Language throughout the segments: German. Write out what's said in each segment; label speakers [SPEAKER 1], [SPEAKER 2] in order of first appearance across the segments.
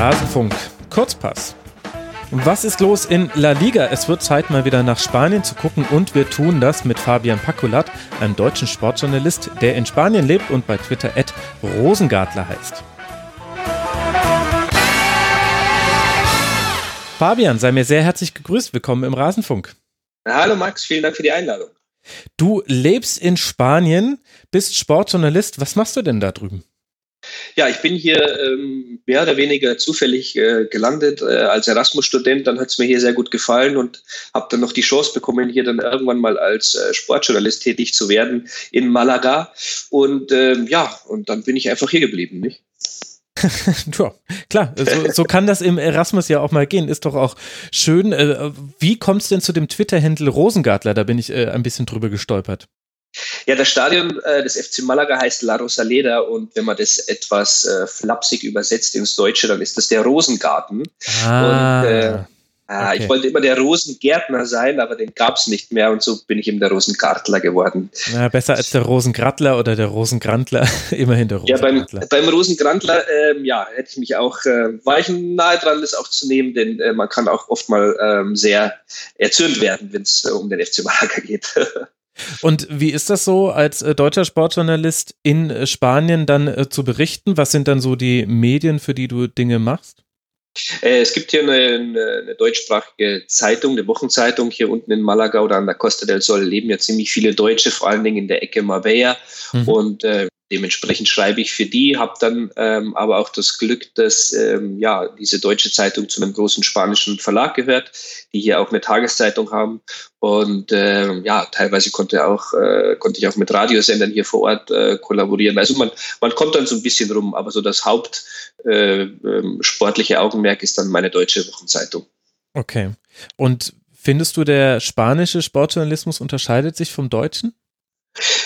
[SPEAKER 1] Rasenfunk. Kurzpass. Was ist los in La Liga? Es wird Zeit, mal wieder nach Spanien zu gucken und wir tun das mit Fabian Paculat, einem deutschen Sportjournalist, der in Spanien lebt und bei Twitter at Rosengartler heißt. Fabian, sei mir sehr herzlich gegrüßt. Willkommen im Rasenfunk.
[SPEAKER 2] Hallo Max, vielen Dank für die Einladung.
[SPEAKER 1] Du lebst in Spanien, bist Sportjournalist. Was machst du denn da drüben?
[SPEAKER 2] Ja, ich bin hier ähm, mehr oder weniger zufällig äh, gelandet äh, als Erasmus-Student. Dann hat es mir hier sehr gut gefallen und habe dann noch die Chance bekommen, hier dann irgendwann mal als äh, Sportjournalist tätig zu werden in Malaga. Und ähm, ja, und dann bin ich einfach hier geblieben. Nicht?
[SPEAKER 1] ja, klar, so, so, kann das im Erasmus ja auch mal gehen. Ist doch auch schön. Äh, wie kommt es denn zu dem Twitter-Händel Rosengartler? Da bin ich äh, ein bisschen drüber gestolpert.
[SPEAKER 2] Ja, das Stadion äh, des FC Malaga heißt La Rosaleda und wenn man das etwas äh, flapsig übersetzt ins Deutsche, dann ist das der Rosengarten. Ah. Und, äh, Ah, okay. Ich wollte immer der Rosengärtner sein, aber den gab es nicht mehr und so bin ich eben der Rosengartler geworden.
[SPEAKER 1] Na, besser als der Rosengrattler oder der Rosengrantler, immerhin der
[SPEAKER 2] Rosengrantler. Ja, beim, beim Rosengrantler, ähm, ja, hätte ich mich auch, äh, war ich nahe dran, das auch zu nehmen, denn äh, man kann auch oft mal ähm, sehr erzürnt werden, wenn es äh, um den FC Malaga geht.
[SPEAKER 1] Und wie ist das so, als äh, deutscher Sportjournalist in äh, Spanien dann äh, zu berichten? Was sind dann so die Medien, für die du Dinge machst?
[SPEAKER 2] Es gibt hier eine, eine, eine, deutschsprachige Zeitung, eine Wochenzeitung hier unten in Malaga oder an der Costa del Sol leben ja ziemlich viele Deutsche, vor allen Dingen in der Ecke Marbella. Mhm. Und äh, dementsprechend schreibe ich für die, habe dann ähm, aber auch das Glück, dass ähm, ja diese deutsche Zeitung zu einem großen spanischen Verlag gehört, die hier auch eine Tageszeitung haben und ähm, ja teilweise konnte auch äh, konnte ich auch mit Radiosendern hier vor Ort äh, kollaborieren. Also man man kommt dann so ein bisschen rum, aber so das Haupt äh, ähm, Augenmerk ist dann meine deutsche Wochenzeitung.
[SPEAKER 1] Okay. Und findest du der spanische Sportjournalismus unterscheidet sich vom deutschen?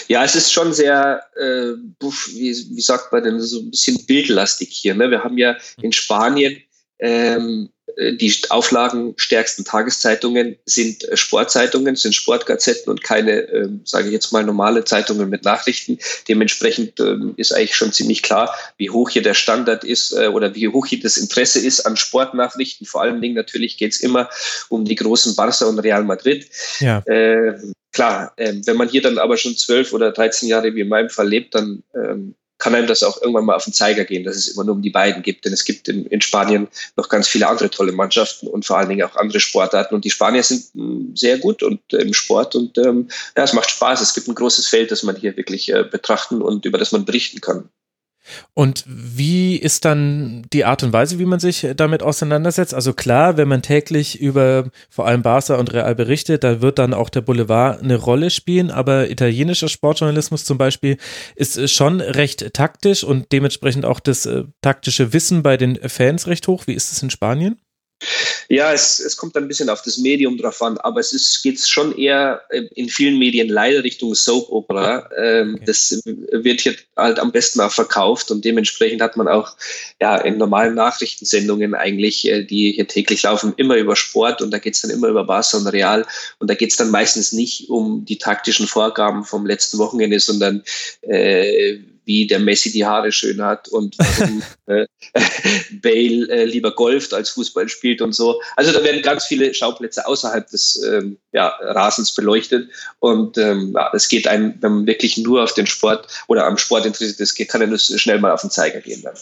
[SPEAKER 2] Ja, es ist schon sehr, äh, wie, wie sagt man denn, so ein bisschen bildlastig hier. Ne? Wir haben ja in Spanien ähm, äh, die auflagenstärksten Tageszeitungen sind äh, Sportzeitungen, sind Sportgazetten und keine, äh, sage ich jetzt mal, normale Zeitungen mit Nachrichten. Dementsprechend äh, ist eigentlich schon ziemlich klar, wie hoch hier der Standard ist äh, oder wie hoch hier das Interesse ist an Sportnachrichten. Vor allen Dingen natürlich geht es immer um die großen Barca und Real Madrid. Ja. Äh, klar, ähm, wenn man hier dann aber schon zwölf oder 13 Jahre wie in meinem Fall lebt, dann ähm, kann einem das auch irgendwann mal auf den Zeiger gehen, dass es immer nur um die beiden gibt. Denn es gibt in, in, Spanien noch ganz viele andere tolle Mannschaften und vor allen Dingen auch andere Sportarten. Und die Spanier sind hm, sehr gut und äh, im Sport und ähm, ja, es macht Spaß. Es gibt ein großes Feld, das man hier wirklich äh, betrachten und über das man berichten kann.
[SPEAKER 1] Und wie ist dann die Art und Weise, wie man sich damit auseinandersetzt? Also klar, wenn man täglich über vor allem Barca und Real berichtet, da wird dann auch der Boulevard eine Rolle spielen, aber italienischer Sportjournalismus zum Beispiel ist schon recht taktisch und dementsprechend auch das äh, taktische Wissen bei den Fans recht hoch. Wie ist es in Spanien?
[SPEAKER 2] Ja, es, es kommt ein bisschen auf das Medium drauf an, aber es ist, geht schon eher äh, in vielen Medien leider Richtung Soap Opera. Ähm, okay. Das wird hier halt am besten auch verkauft und dementsprechend hat man auch ja in normalen Nachrichtensendungen eigentlich, äh, die hier täglich laufen, immer über Sport und da geht es dann immer über Barca und Real und da geht es dann meistens nicht um die taktischen Vorgaben vom letzten Wochenende, sondern äh, wie der Messi die Haare schön hat und äh, Bale äh, lieber golft als Fußball spielt und so. Also da werden ganz viele Schauplätze außerhalb des ähm, ja, Rasens beleuchtet und ähm, ja, es geht einem, wenn man wirklich nur auf den Sport oder am Sport interessiert ist, kann er nur schnell mal auf den Zeiger gehen dann.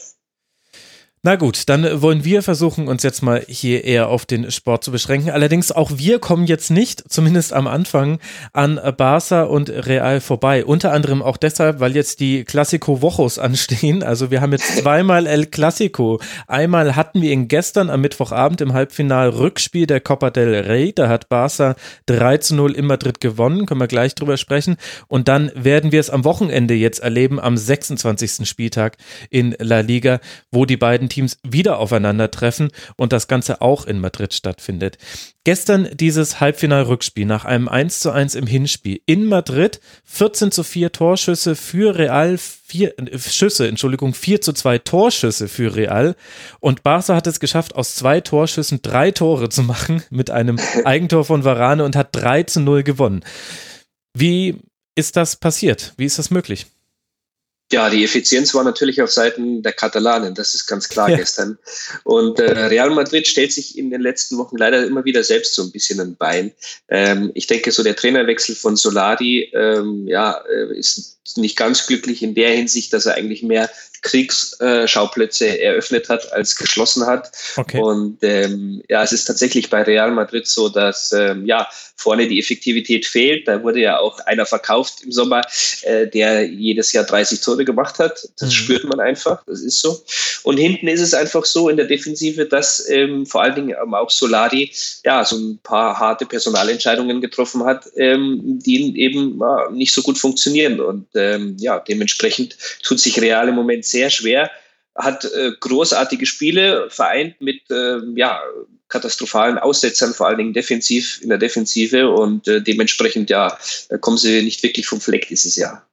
[SPEAKER 1] Na gut, dann wollen wir versuchen, uns jetzt mal hier eher auf den Sport zu beschränken. Allerdings auch wir kommen jetzt nicht, zumindest am Anfang, an Barca und Real vorbei. Unter anderem auch deshalb, weil jetzt die Classico Wochos anstehen. Also wir haben jetzt zweimal El Clasico. Einmal hatten wir ihn gestern am Mittwochabend im Halbfinal Rückspiel der Copa del Rey. Da hat Barca 3 zu 0 in Madrid gewonnen. Können wir gleich drüber sprechen. Und dann werden wir es am Wochenende jetzt erleben, am 26. Spieltag in La Liga, wo die beiden Teams wieder aufeinandertreffen und das Ganze auch in Madrid stattfindet. Gestern dieses Halbfinal-Rückspiel nach einem 1 zu 1 im Hinspiel in Madrid, 14 zu 4 Torschüsse für Real, 4 äh, Schüsse, Entschuldigung, 4 zu 2 Torschüsse für Real und Barca hat es geschafft, aus zwei Torschüssen drei Tore zu machen mit einem Eigentor von Varane und hat 3 zu 0 gewonnen. Wie ist das passiert? Wie ist das möglich?
[SPEAKER 2] Ja, die Effizienz war natürlich auf Seiten der Katalanen, das ist ganz klar ja. gestern. Und äh, Real Madrid stellt sich in den letzten Wochen leider immer wieder selbst so ein bisschen ein Bein. Ähm, ich denke, so der Trainerwechsel von Solari ähm, ja, äh, ist nicht ganz glücklich in der Hinsicht, dass er eigentlich mehr Kriegsschauplätze eröffnet hat als geschlossen hat. Okay. Und ähm, ja, es ist tatsächlich bei Real Madrid so, dass ähm, ja vorne die Effektivität fehlt. Da wurde ja auch einer verkauft im Sommer, äh, der jedes Jahr 30 Tore gemacht hat. Das mhm. spürt man einfach, das ist so. Und hinten ist es einfach so in der Defensive, dass ähm, vor allen Dingen auch Solari ja so ein paar harte Personalentscheidungen getroffen hat, ähm, die eben ja, nicht so gut funktionieren. Und ähm, ja, dementsprechend tut sich Real im Moment sehr schwer, hat äh, großartige Spiele vereint mit äh, ja, katastrophalen Aussetzern, vor allen Dingen defensiv in der Defensive und äh, dementsprechend ja kommen sie nicht wirklich vom Fleck dieses Jahr.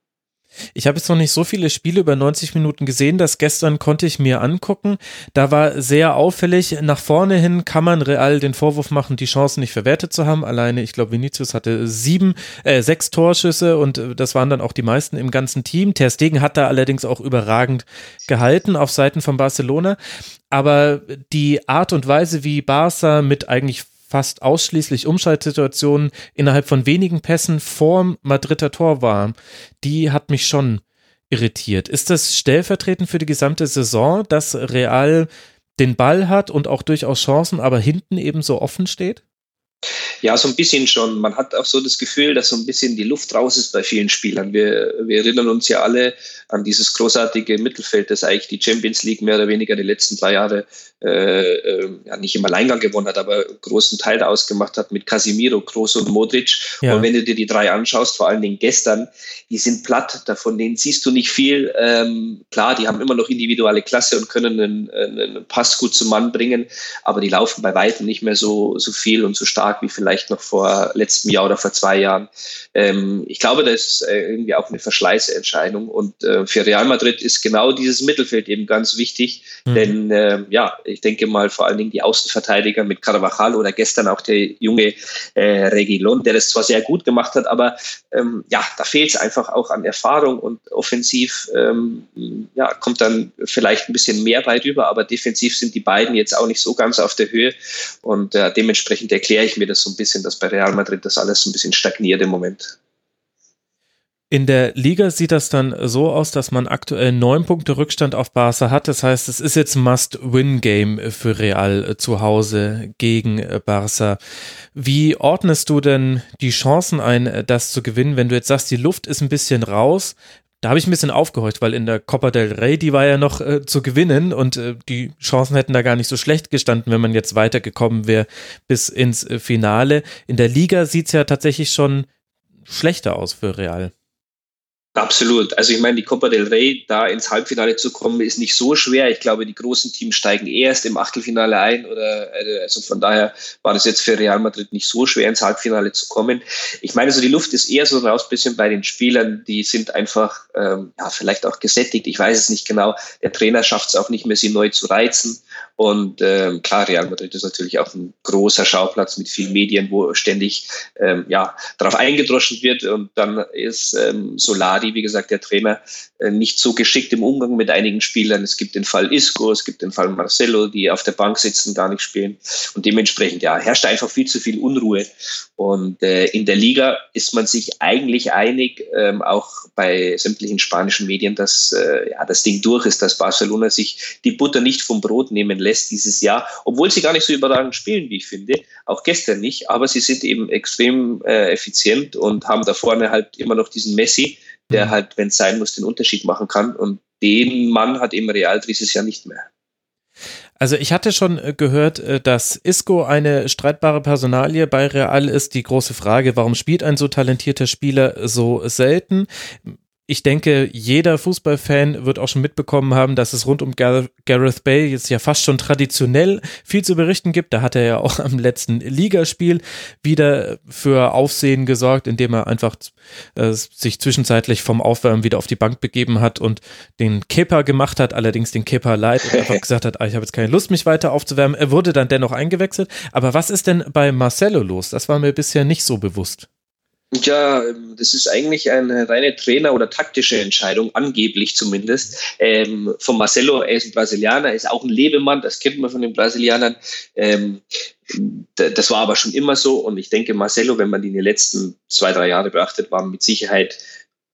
[SPEAKER 1] Ich habe jetzt noch nicht so viele Spiele über 90 Minuten gesehen. Das gestern konnte ich mir angucken. Da war sehr auffällig. Nach vorne hin kann man Real den Vorwurf machen, die Chancen nicht verwertet zu haben. Alleine, ich glaube, Vinicius hatte sieben, äh, sechs Torschüsse und äh, das waren dann auch die meisten im ganzen Team. Ter Stegen hat da allerdings auch überragend gehalten auf Seiten von Barcelona. Aber die Art und Weise, wie Barca mit eigentlich fast ausschließlich Umschaltsituationen innerhalb von wenigen Pässen vorm Madrider Tor war, die hat mich schon irritiert. Ist das stellvertretend für die gesamte Saison, dass Real den Ball hat und auch durchaus Chancen, aber hinten eben so offen steht?
[SPEAKER 2] Ja, so ein bisschen schon. Man hat auch so das Gefühl, dass so ein bisschen die Luft raus ist bei vielen Spielern. Wir, wir erinnern uns ja alle an dieses großartige Mittelfeld, das eigentlich die Champions League mehr oder weniger die letzten drei Jahre äh, äh, ja, nicht im Alleingang gewonnen hat, aber einen großen Teil ausgemacht hat mit Casimiro, Kroos und Modric. Ja. Und wenn du dir die drei anschaust, vor allen Dingen gestern, die sind platt, davon denen siehst du nicht viel. Ähm, klar, die haben immer noch individuelle Klasse und können einen, einen Pass gut zum Mann bringen, aber die laufen bei weitem nicht mehr so, so viel und so stark wie vielleicht noch vor letztem Jahr oder vor zwei Jahren. Ähm, ich glaube, das ist äh, irgendwie auch eine Verschleißentscheidung und äh, für Real Madrid ist genau dieses Mittelfeld eben ganz wichtig, mhm. denn äh, ja, ich denke mal vor allen Dingen die Außenverteidiger mit Carvajal oder gestern auch der junge äh, Regilon, der das zwar sehr gut gemacht hat, aber ähm, ja, da fehlt es einfach auch an Erfahrung und offensiv ähm, ja, kommt dann vielleicht ein bisschen mehr bei rüber, aber defensiv sind die beiden jetzt auch nicht so ganz auf der Höhe und äh, dementsprechend erkläre ich mir das so ein bisschen, dass bei Real Madrid das alles so ein bisschen stagniert im Moment.
[SPEAKER 1] In der Liga sieht das dann so aus, dass man aktuell neun Punkte Rückstand auf Barca hat. Das heißt, es ist jetzt Must-Win-Game für Real zu Hause gegen Barca. Wie ordnest du denn die Chancen ein, das zu gewinnen, wenn du jetzt sagst, die Luft ist ein bisschen raus? Da habe ich ein bisschen aufgehorcht, weil in der Copa del Rey, die war ja noch äh, zu gewinnen und äh, die Chancen hätten da gar nicht so schlecht gestanden, wenn man jetzt weitergekommen wäre bis ins äh, Finale. In der Liga sieht es ja tatsächlich schon schlechter aus für Real.
[SPEAKER 2] Absolut. Also ich meine, die Copa del Rey, da ins Halbfinale zu kommen, ist nicht so schwer. Ich glaube, die großen Teams steigen erst im Achtelfinale ein. Oder äh, also von daher war das jetzt für Real Madrid nicht so schwer, ins Halbfinale zu kommen. Ich meine, so die Luft ist eher so raus, bisschen bei den Spielern, die sind einfach ähm, ja vielleicht auch gesättigt. Ich weiß es nicht genau. Der Trainer schafft es auch nicht mehr, sie neu zu reizen. Und ähm, klar, Real Madrid ist natürlich auch ein großer Schauplatz mit vielen Medien, wo ständig ähm, ja, darauf eingedroschen wird. Und dann ist ähm, Solari, wie gesagt, der Trainer, äh, nicht so geschickt im Umgang mit einigen Spielern. Es gibt den Fall Isco, es gibt den Fall Marcelo, die auf der Bank sitzen, gar nicht spielen. Und dementsprechend ja, herrscht einfach viel zu viel Unruhe. Und äh, in der Liga ist man sich eigentlich einig, ähm, auch bei sämtlichen spanischen Medien, dass äh, ja, das Ding durch ist, dass Barcelona sich die Butter nicht vom Brot nehmen lässt dieses Jahr, obwohl sie gar nicht so überragend spielen, wie ich finde. Auch gestern nicht, aber sie sind eben extrem äh, effizient und haben da vorne halt immer noch diesen Messi, der mhm. halt, wenn es sein muss, den Unterschied machen kann. Und den Mann hat eben Real dieses Jahr nicht mehr.
[SPEAKER 1] Also ich hatte schon äh, gehört, äh, dass Isco eine streitbare Personalie bei Real ist. Die große Frage, warum spielt ein so talentierter Spieler so selten? Ich denke, jeder Fußballfan wird auch schon mitbekommen haben, dass es rund um Gareth Bale jetzt ja fast schon traditionell viel zu berichten gibt. Da hat er ja auch am letzten Ligaspiel wieder für Aufsehen gesorgt, indem er einfach äh, sich zwischenzeitlich vom Aufwärmen wieder auf die Bank begeben hat und den Kepa gemacht hat, allerdings den Kepa leid und einfach gesagt hat, ah, ich habe jetzt keine Lust, mich weiter aufzuwärmen. Er wurde dann dennoch eingewechselt. Aber was ist denn bei Marcelo los? Das war mir bisher nicht so bewusst.
[SPEAKER 2] Ja, ähm, das ist eigentlich eine reine Trainer- oder taktische Entscheidung, angeblich zumindest. Ähm, von Marcelo, er ist ein Brasilianer, ist auch ein Lebemann, das kennt man von den Brasilianern. Ähm, das war aber schon immer so und ich denke, Marcelo, wenn man die in den letzten zwei, drei Jahre beachtet, war mit Sicherheit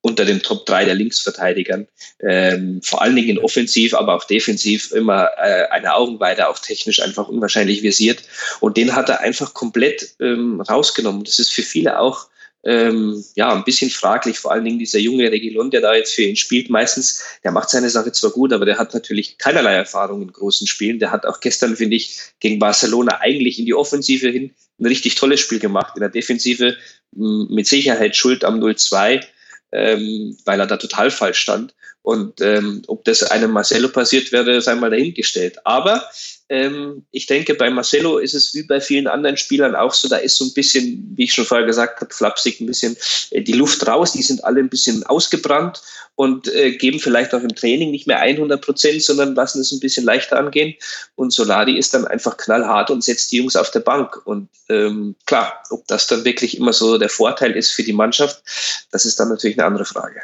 [SPEAKER 2] unter den Top 3 der Linksverteidigern. Ähm, vor allen Dingen offensiv, aber auch defensiv immer äh, eine Augenweide, auch technisch einfach unwahrscheinlich visiert. Und den hat er einfach komplett ähm, rausgenommen. Das ist für viele auch ähm, ja, ein bisschen fraglich, vor allen Dingen dieser junge Regilon, der da jetzt für ihn spielt, meistens, der macht seine Sache zwar gut, aber der hat natürlich keinerlei Erfahrung in großen Spielen. Der hat auch gestern, finde ich, gegen Barcelona eigentlich in die Offensive hin ein richtig tolles Spiel gemacht. In der Defensive mit Sicherheit schuld am 0-2, ähm, weil er da total falsch stand. Und ähm, ob das einem Marcelo passiert wäre, sei mal dahingestellt. Aber ähm, ich denke, bei Marcelo ist es wie bei vielen anderen Spielern auch so, da ist so ein bisschen, wie ich schon vorher gesagt habe, flapsig ein bisschen äh, die Luft raus. Die sind alle ein bisschen ausgebrannt und äh, geben vielleicht auch im Training nicht mehr 100 Prozent, sondern lassen es ein bisschen leichter angehen. Und Solari ist dann einfach knallhart und setzt die Jungs auf der Bank. Und ähm, klar, ob das dann wirklich immer so der Vorteil ist für die Mannschaft, das ist dann natürlich eine andere Frage.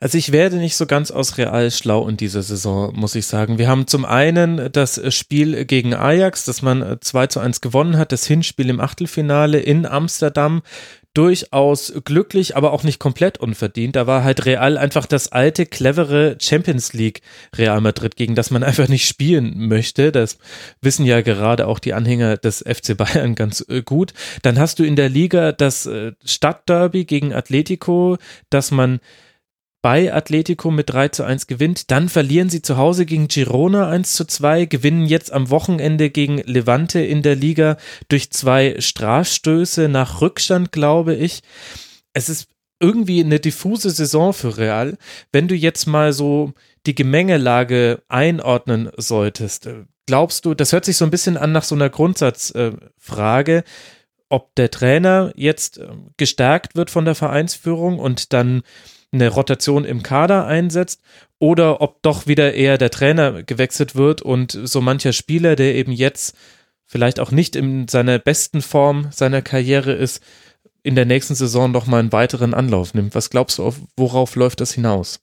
[SPEAKER 1] Also ich werde nicht so ganz aus Real schlau in dieser Saison, muss ich sagen. Wir haben zum einen das Spiel gegen Ajax, das man 2 zu 1 gewonnen hat, das Hinspiel im Achtelfinale in Amsterdam. Durchaus glücklich, aber auch nicht komplett unverdient. Da war halt Real einfach das alte, clevere Champions League Real Madrid, gegen das man einfach nicht spielen möchte. Das wissen ja gerade auch die Anhänger des FC Bayern ganz äh, gut. Dann hast du in der Liga das äh, Stadtderby gegen Atletico, das man bei Atletico mit 3 zu 1 gewinnt. Dann verlieren sie zu Hause gegen Girona 1 zu 2, gewinnen jetzt am Wochenende gegen Levante in der Liga durch zwei Strafstöße nach Rückstand, glaube ich. Es ist irgendwie eine diffuse Saison für Real. Wenn du jetzt mal so die Gemengelage einordnen solltest, glaubst du, das hört sich so ein bisschen an nach so einer Grundsatzfrage, ob der Trainer jetzt ähm, gestärkt wird von der Vereinsführung und dann eine Rotation im Kader einsetzt oder ob doch wieder eher der Trainer gewechselt wird und so mancher Spieler, der eben jetzt vielleicht auch nicht in seiner besten Form seiner Karriere ist, in der nächsten Saison noch mal einen weiteren Anlauf nimmt. Was glaubst du, worauf läuft das hinaus?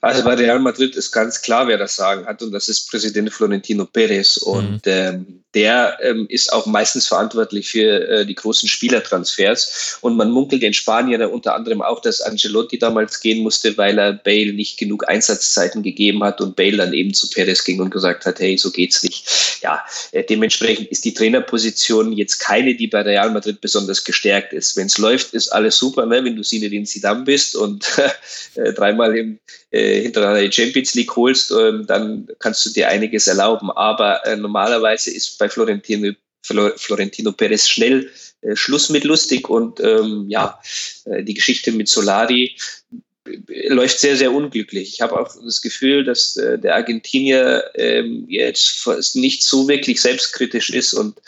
[SPEAKER 2] Also bei Real Madrid ist ganz klar, wer das Sagen hat, und das ist Präsident Florentino Perez. Und mhm. ähm, der ähm, ist auch meistens verantwortlich für äh, die großen Spielertransfers. Und man munkelt in Spanien unter anderem auch, dass Ancelotti damals gehen musste, weil er Bale nicht genug Einsatzzeiten gegeben hat und Bale dann eben zu Perez ging und gesagt hat, hey, so geht's nicht. Ja, äh, dementsprechend ist die Trainerposition jetzt keine, die bei Real Madrid besonders gestärkt ist. Wenn es läuft, ist alles super, ne? wenn du Zinedine Zidane bist und äh, dreimal im äh, hintereinander die Champions League holst, ähm, dann kannst du dir einiges erlauben. Aber äh, normalerweise ist bei Florentino, Florentino Perez schnell äh, Schluss mit lustig und ähm, ja, äh, die Geschichte mit Solari läuft sehr, sehr unglücklich. Ich habe auch das Gefühl, dass der Argentinier ähm, jetzt nicht so wirklich selbstkritisch ist und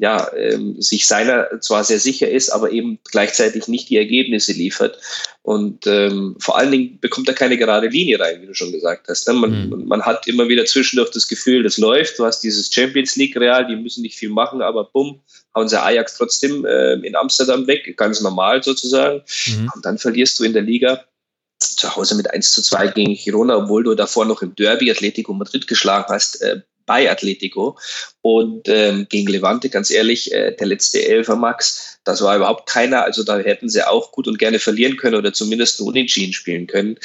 [SPEAKER 2] ja, sich seiner zwar sehr sicher ist, aber eben gleichzeitig nicht die Ergebnisse liefert. Und ähm, vor allen Dingen bekommt er keine gerade Linie rein, wie du schon gesagt hast. Ne? Man, mhm. man hat immer wieder zwischendurch das Gefühl, das läuft. Du hast dieses Champions League Real, die müssen nicht viel machen, aber bumm, hauen sie Ajax trotzdem äh, in Amsterdam weg, ganz normal sozusagen. Mhm. Und dann verlierst du in der Liga zu Hause mit 1 zu 2 gegen Girona, obwohl du davor noch im Derby Atletico Madrid geschlagen hast, äh, bei Atletico. Und ähm, gegen Levante, ganz ehrlich, äh, der letzte Elfer Max, das war überhaupt keiner. Also da hätten sie auch gut und gerne verlieren können oder zumindest nur unentschieden spielen können.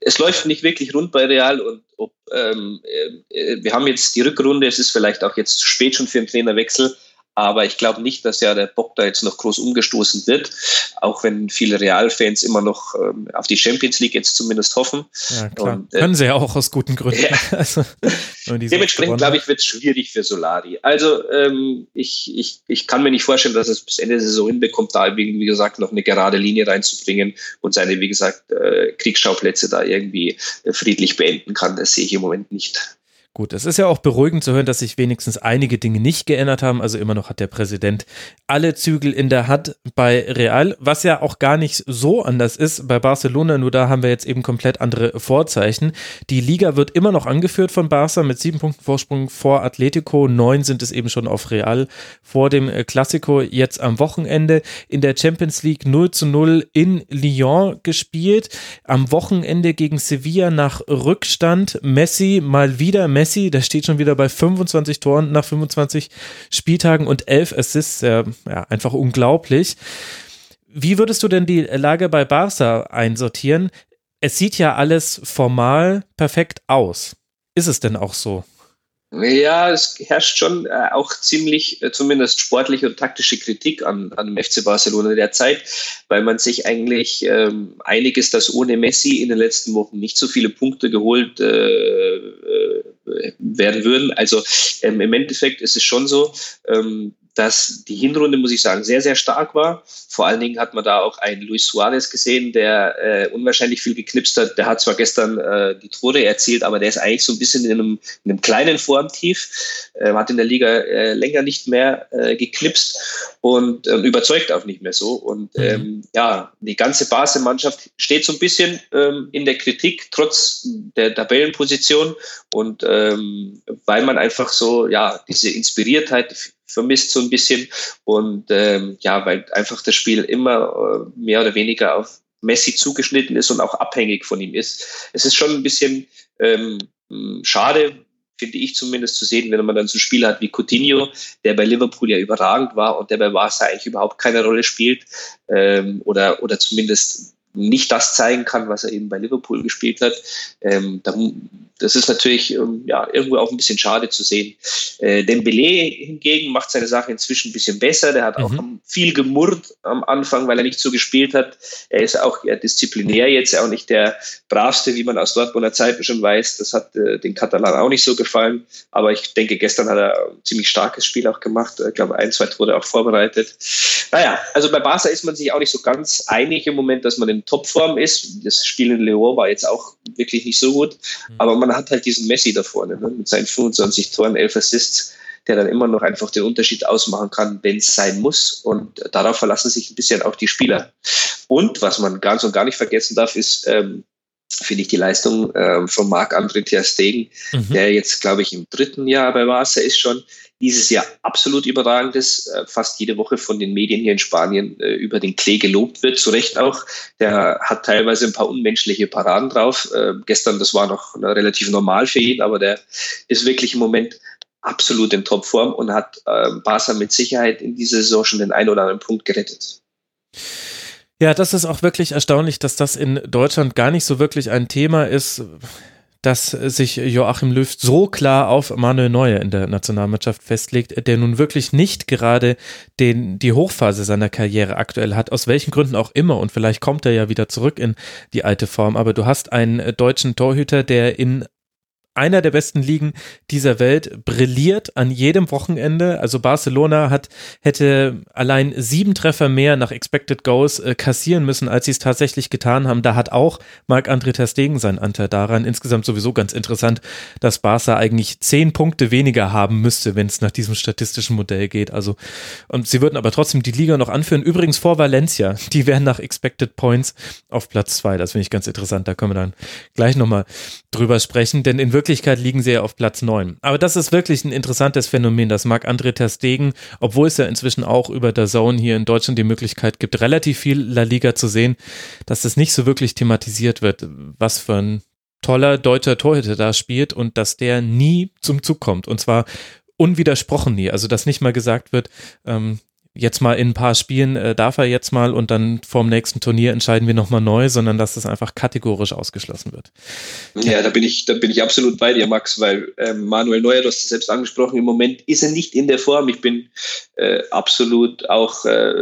[SPEAKER 2] Es läuft nicht wirklich rund bei Real und ob, ähm, äh, wir haben jetzt die Rückrunde, es ist vielleicht auch jetzt zu spät schon für einen Trainerwechsel. Aber ich glaube nicht, dass ja der Bock da jetzt noch groß umgestoßen wird, auch wenn viele Real-Fans immer noch ähm, auf die Champions League jetzt zumindest hoffen.
[SPEAKER 1] Ja, klar. Und, äh, Können sie ja auch aus guten Gründen. Ja.
[SPEAKER 2] also, Dementsprechend glaube ich, wird es schwierig für Solari. Also ähm, ich, ich, ich kann mir nicht vorstellen, dass es bis Ende der Saison hinbekommt, da wie, wie gesagt noch eine gerade Linie reinzubringen und seine, wie gesagt, äh, Kriegsschauplätze da irgendwie äh, friedlich beenden kann. Das sehe ich im Moment nicht.
[SPEAKER 1] Gut, es ist ja auch beruhigend zu hören, dass sich wenigstens einige Dinge nicht geändert haben. Also immer noch hat der Präsident alle Zügel in der Hand bei Real, was ja auch gar nicht so anders ist bei Barcelona. Nur da haben wir jetzt eben komplett andere Vorzeichen. Die Liga wird immer noch angeführt von Barca mit sieben Punkten Vorsprung vor Atletico. Neun sind es eben schon auf Real vor dem Classico jetzt am Wochenende. In der Champions League 0 zu 0 in Lyon gespielt. Am Wochenende gegen Sevilla nach Rückstand. Messi mal wieder. Messi Messi, der steht schon wieder bei 25 Toren nach 25 Spieltagen und 11 Assists. Ja, ja, einfach unglaublich. Wie würdest du denn die Lage bei Barca einsortieren? Es sieht ja alles formal perfekt aus. Ist es denn auch so?
[SPEAKER 2] Ja, es herrscht schon äh, auch ziemlich, äh, zumindest sportliche und taktische Kritik an, an dem FC Barcelona derzeit, weil man sich eigentlich ähm, einiges, dass ohne Messi in den letzten Wochen nicht so viele Punkte geholt äh, äh werden würden. Also ähm, im Endeffekt ist es schon so, ähm, dass die Hinrunde, muss ich sagen, sehr, sehr stark war. Vor allen Dingen hat man da auch einen Luis Suarez gesehen, der äh, unwahrscheinlich viel geknipst hat. Der hat zwar gestern äh, die Tore erzielt, aber der ist eigentlich so ein bisschen in einem, in einem kleinen Formtief. Äh, hat in der Liga äh, länger nicht mehr äh, geknipst und äh, überzeugt auch nicht mehr so. Und mhm. ähm, ja, die ganze Basemannschaft steht so ein bisschen ähm, in der Kritik, trotz der Tabellenposition. Und ähm, weil man einfach so, ja, diese Inspiriertheit vermisst so ein bisschen. Und ähm, ja, weil einfach das Spiel immer äh, mehr oder weniger auf Messi zugeschnitten ist und auch abhängig von ihm ist. Es ist schon ein bisschen ähm, schade, finde ich zumindest zu sehen, wenn man dann so ein Spiel hat wie Coutinho, der bei Liverpool ja überragend war und der bei Barca eigentlich überhaupt keine Rolle spielt ähm, oder, oder zumindest nicht das zeigen kann, was er eben bei Liverpool gespielt hat. Ähm, das ist natürlich ähm, ja, irgendwo auch ein bisschen schade zu sehen. Äh, Dembele hingegen macht seine Sache inzwischen ein bisschen besser. Der hat mhm. auch viel gemurrt am Anfang, weil er nicht so gespielt hat. Er ist auch ja, disziplinär jetzt, auch nicht der bravste, wie man aus Dortmunder Zeiten schon weiß. Das hat äh, den Katalan auch nicht so gefallen. Aber ich denke, gestern hat er ein ziemlich starkes Spiel auch gemacht. Ich glaube, ein, zwei Tore auch vorbereitet. Naja, also bei Barca ist man sich auch nicht so ganz einig im Moment, dass man in Topform ist. Das Spiel in Leon war jetzt auch wirklich nicht so gut. Mhm. Aber man hat halt diesen Messi da vorne ne, mit seinen 25 Toren, 11 Assists, der dann immer noch einfach den Unterschied ausmachen kann, wenn es sein muss. Und darauf verlassen sich ein bisschen auch die Spieler. Und was man ganz und gar nicht vergessen darf, ist, ähm, finde ich die Leistung ähm, von Marc-André Ter Stegen, mhm. der jetzt, glaube ich, im dritten Jahr bei Barca ist schon, dieses Jahr absolut überragend ist, äh, fast jede Woche von den Medien hier in Spanien äh, über den Klee gelobt wird, zu Recht auch. Der hat teilweise ein paar unmenschliche Paraden drauf. Äh, gestern, das war noch relativ normal für ihn, aber der ist wirklich im Moment absolut in Topform und hat Barca mit Sicherheit in dieser Saison schon den einen oder anderen Punkt gerettet.
[SPEAKER 1] Ja, das ist auch wirklich erstaunlich, dass das in Deutschland gar nicht so wirklich ein Thema ist dass sich Joachim Löw so klar auf Manuel Neuer in der Nationalmannschaft festlegt, der nun wirklich nicht gerade den, die Hochphase seiner Karriere aktuell hat, aus welchen Gründen auch immer. Und vielleicht kommt er ja wieder zurück in die alte Form. Aber du hast einen deutschen Torhüter, der in einer der besten Ligen dieser Welt, brilliert an jedem Wochenende. Also Barcelona hat, hätte allein sieben Treffer mehr nach Expected Goals äh, kassieren müssen, als sie es tatsächlich getan haben. Da hat auch Marc-André Ter Stegen seinen Anteil daran. Insgesamt sowieso ganz interessant, dass Barca eigentlich zehn Punkte weniger haben müsste, wenn es nach diesem statistischen Modell geht. Also, und sie würden aber trotzdem die Liga noch anführen. Übrigens vor Valencia. Die wären nach Expected Points auf Platz zwei. Das finde ich ganz interessant. Da können wir dann gleich nochmal drüber sprechen, denn in Wirklichkeit liegen sie ja auf Platz 9. Aber das ist wirklich ein interessantes Phänomen, dass Marc-André Ter Stegen, obwohl es ja inzwischen auch über der Zone hier in Deutschland die Möglichkeit gibt, relativ viel La Liga zu sehen, dass das nicht so wirklich thematisiert wird, was für ein toller deutscher Torhüter da spielt und dass der nie zum Zug kommt. Und zwar unwidersprochen nie. Also, dass nicht mal gesagt wird, ähm, jetzt mal in ein paar Spielen äh, darf er jetzt mal und dann vorm nächsten Turnier entscheiden wir nochmal neu, sondern dass das einfach kategorisch ausgeschlossen wird.
[SPEAKER 2] Ja, da bin ich, da bin ich absolut bei dir, Max, weil äh, Manuel Neuer, du hast es selbst angesprochen, im Moment ist er nicht in der Form. Ich bin äh, absolut auch äh,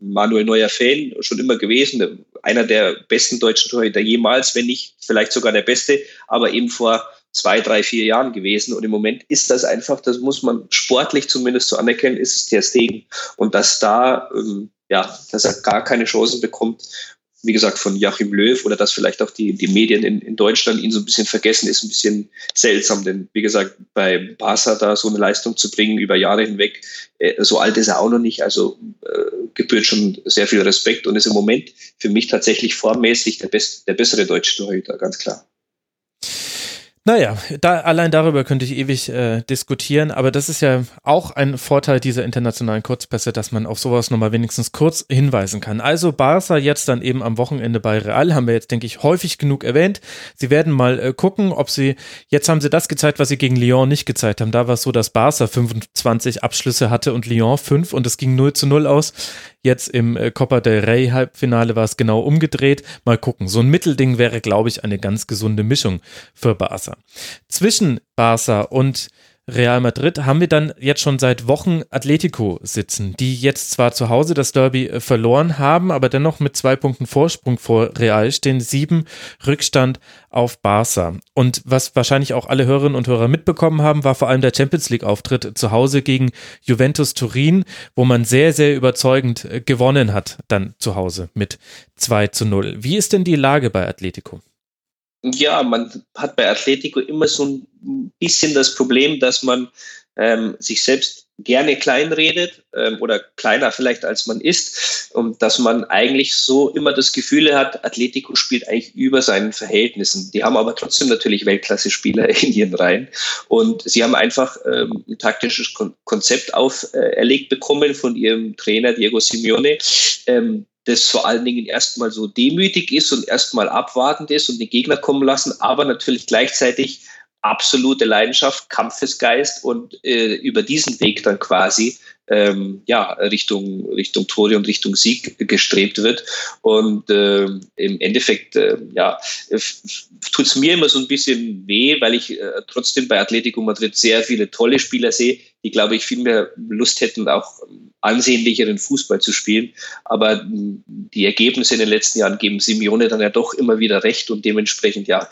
[SPEAKER 2] Manuel Neuer Fan, schon immer gewesen. Einer der besten deutschen Torhüter jemals, wenn nicht vielleicht sogar der beste, aber eben vor zwei, drei, vier Jahren gewesen. Und im Moment ist das einfach, das muss man sportlich zumindest so anerkennen, ist es der Stegen. Und dass da, ähm, ja, dass er gar keine Chancen bekommt, wie gesagt, von Joachim Löw oder dass vielleicht auch die, die Medien in, in Deutschland ihn so ein bisschen vergessen, ist ein bisschen seltsam. Denn wie gesagt, bei Barca da so eine Leistung zu bringen über Jahre hinweg, äh, so alt ist er auch noch nicht. Also äh, gebührt schon sehr viel Respekt und ist im Moment für mich tatsächlich formmäßig der, best, der bessere deutsche Torhüter, ganz klar.
[SPEAKER 1] Naja, da, allein darüber könnte ich ewig äh, diskutieren, aber das ist ja auch ein Vorteil dieser internationalen Kurzpässe, dass man auf sowas nochmal wenigstens kurz hinweisen kann. Also Barca jetzt dann eben am Wochenende bei Real, haben wir jetzt, denke ich, häufig genug erwähnt. Sie werden mal äh, gucken, ob sie, jetzt haben sie das gezeigt, was sie gegen Lyon nicht gezeigt haben. Da war es so, dass Barca 25 Abschlüsse hatte und Lyon 5 und es ging 0 zu 0 aus. Jetzt im äh, Copa del Rey Halbfinale war es genau umgedreht. Mal gucken. So ein Mittelding wäre, glaube ich, eine ganz gesunde Mischung für Barca. Zwischen Barca und Real Madrid haben wir dann jetzt schon seit Wochen Atletico sitzen, die jetzt zwar zu Hause das Derby äh, verloren haben, aber dennoch mit zwei Punkten Vorsprung vor Real stehen, sieben Rückstand auf Barca. Und was wahrscheinlich auch alle Hörerinnen und Hörer mitbekommen haben, war vor allem der Champions League Auftritt zu Hause gegen Juventus Turin, wo man sehr, sehr überzeugend äh, gewonnen hat, dann zu Hause mit 2 zu 0. Wie ist denn die Lage bei Atletico?
[SPEAKER 2] Ja, man hat bei Atletico immer so ein bisschen das Problem, dass man ähm, sich selbst gerne kleinredet ähm, oder kleiner vielleicht als man ist und dass man eigentlich so immer das Gefühl hat, Atletico spielt eigentlich über seinen Verhältnissen. Die haben aber trotzdem natürlich Weltklasse-Spieler in ihren Reihen und sie haben einfach ähm, ein taktisches Kon Konzept auferlegt äh, bekommen von ihrem Trainer Diego Simeone, ähm, das vor allen Dingen erstmal so demütig ist und erstmal abwartend ist und den Gegner kommen lassen, aber natürlich gleichzeitig absolute Leidenschaft, Kampfesgeist und äh, über diesen Weg dann quasi ähm, ja, Richtung, Richtung Tore und Richtung Sieg gestrebt wird. Und äh, im Endeffekt äh, ja, tut es mir immer so ein bisschen weh, weil ich äh, trotzdem bei Atletico Madrid sehr viele tolle Spieler sehe, die, glaube ich, viel mehr Lust hätten, auch ansehnlicheren Fußball zu spielen. Aber die Ergebnisse in den letzten Jahren geben Simeone dann ja doch immer wieder recht und dementsprechend ja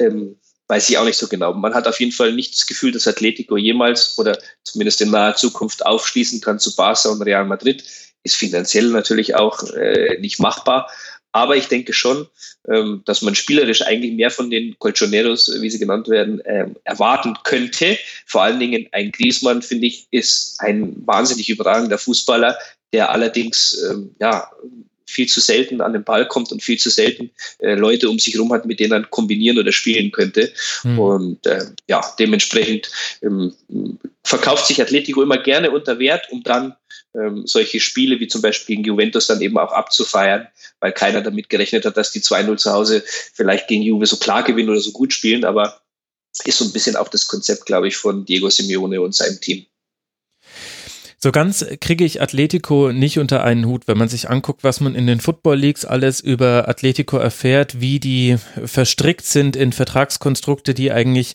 [SPEAKER 2] ähm, weiß ich auch nicht so genau. Man hat auf jeden Fall nicht das Gefühl, dass Atletico jemals oder zumindest in naher Zukunft aufschließen kann zu Barca und Real Madrid. Ist finanziell natürlich auch äh, nicht machbar. Aber ich denke schon, ähm, dass man spielerisch eigentlich mehr von den Colchoneros, wie sie genannt werden, ähm, erwarten könnte. Vor allen Dingen ein Griezmann, finde ich, ist ein wahnsinnig überragender Fußballer, der allerdings ähm, ja, viel zu selten an den Ball kommt und viel zu selten äh, Leute um sich herum hat, mit denen er kombinieren oder spielen könnte. Mhm. Und äh, ja, dementsprechend ähm, verkauft sich Atletico immer gerne unter Wert, um dann ähm, solche Spiele wie zum Beispiel gegen Juventus dann eben auch abzufeiern, weil keiner damit gerechnet hat, dass die 2-0 zu Hause vielleicht gegen Juve so klar gewinnen oder so gut spielen. Aber ist so ein bisschen auch das Konzept, glaube ich, von Diego Simeone und seinem Team.
[SPEAKER 1] So ganz kriege ich Atletico nicht unter einen Hut, wenn man sich anguckt, was man in den Football Leagues alles über Atletico erfährt, wie die verstrickt sind in Vertragskonstrukte, die eigentlich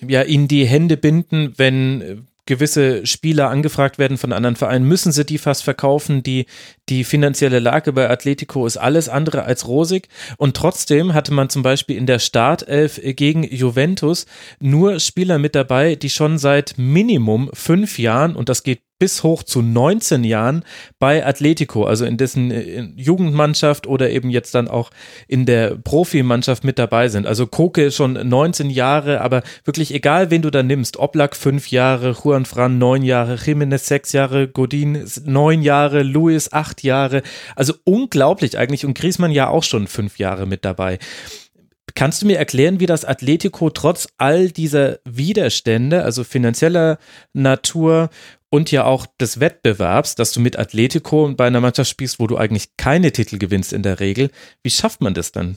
[SPEAKER 1] ja ihnen die Hände binden, wenn gewisse Spieler angefragt werden von anderen Vereinen, müssen sie die fast verkaufen. Die, die finanzielle Lage bei Atletico ist alles andere als rosig. Und trotzdem hatte man zum Beispiel in der Startelf gegen Juventus nur Spieler mit dabei, die schon seit Minimum fünf Jahren, und das geht bis hoch zu 19 Jahren bei Atletico, also in dessen äh, Jugendmannschaft oder eben jetzt dann auch in der Profimannschaft mit dabei sind. Also Koke schon 19 Jahre, aber wirklich egal, wen du da nimmst, Oblak fünf Jahre, Juan Fran neun Jahre, Jiménez sechs Jahre, Godin neun Jahre, Luis acht Jahre. Also unglaublich eigentlich und Griezmann ja auch schon fünf Jahre mit dabei. Kannst du mir erklären, wie das Atletico trotz all dieser Widerstände, also finanzieller Natur und ja auch des Wettbewerbs, dass du mit Atletico bei einer Mannschaft spielst, wo du eigentlich keine Titel gewinnst in der Regel. Wie schafft man das dann?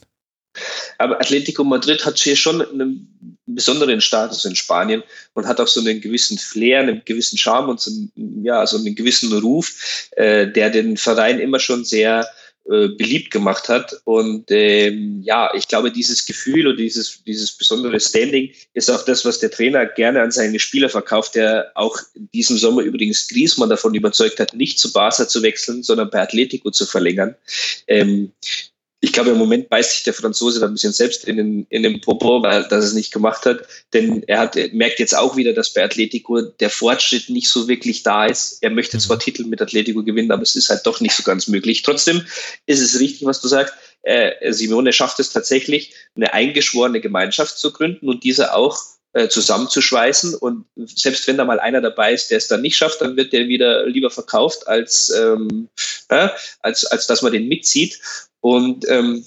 [SPEAKER 2] Aber Atletico Madrid hat hier schon einen besonderen Status in Spanien und hat auch so einen gewissen Flair, einen gewissen Charme und so einen, ja, so einen gewissen Ruf, äh, der den Verein immer schon sehr äh, beliebt gemacht hat. Und ähm, ja, ich glaube, dieses Gefühl oder dieses, dieses besondere Standing ist auch das, was der Trainer gerne an seine Spieler verkauft, der auch diesen Sommer übrigens Griezmann davon überzeugt hat, nicht zu Barca zu wechseln, sondern bei Atletico zu verlängern. Ähm, ich glaube, im Moment beißt sich der Franzose da ein bisschen selbst in den, in den Popo, weil er es nicht gemacht hat. Denn er hat, er merkt jetzt auch wieder, dass bei Atletico der Fortschritt nicht so wirklich da ist. Er möchte zwar mhm. Titel mit Atletico gewinnen, aber es ist halt doch nicht so ganz möglich. Trotzdem ist es richtig, was du sagst. Äh, Simone schafft es tatsächlich, eine eingeschworene Gemeinschaft zu gründen und diese auch äh, zusammenzuschweißen. Und selbst wenn da mal einer dabei ist, der es dann nicht schafft, dann wird der wieder lieber verkauft, als, ähm, äh, als, als dass man den mitzieht. Und ähm,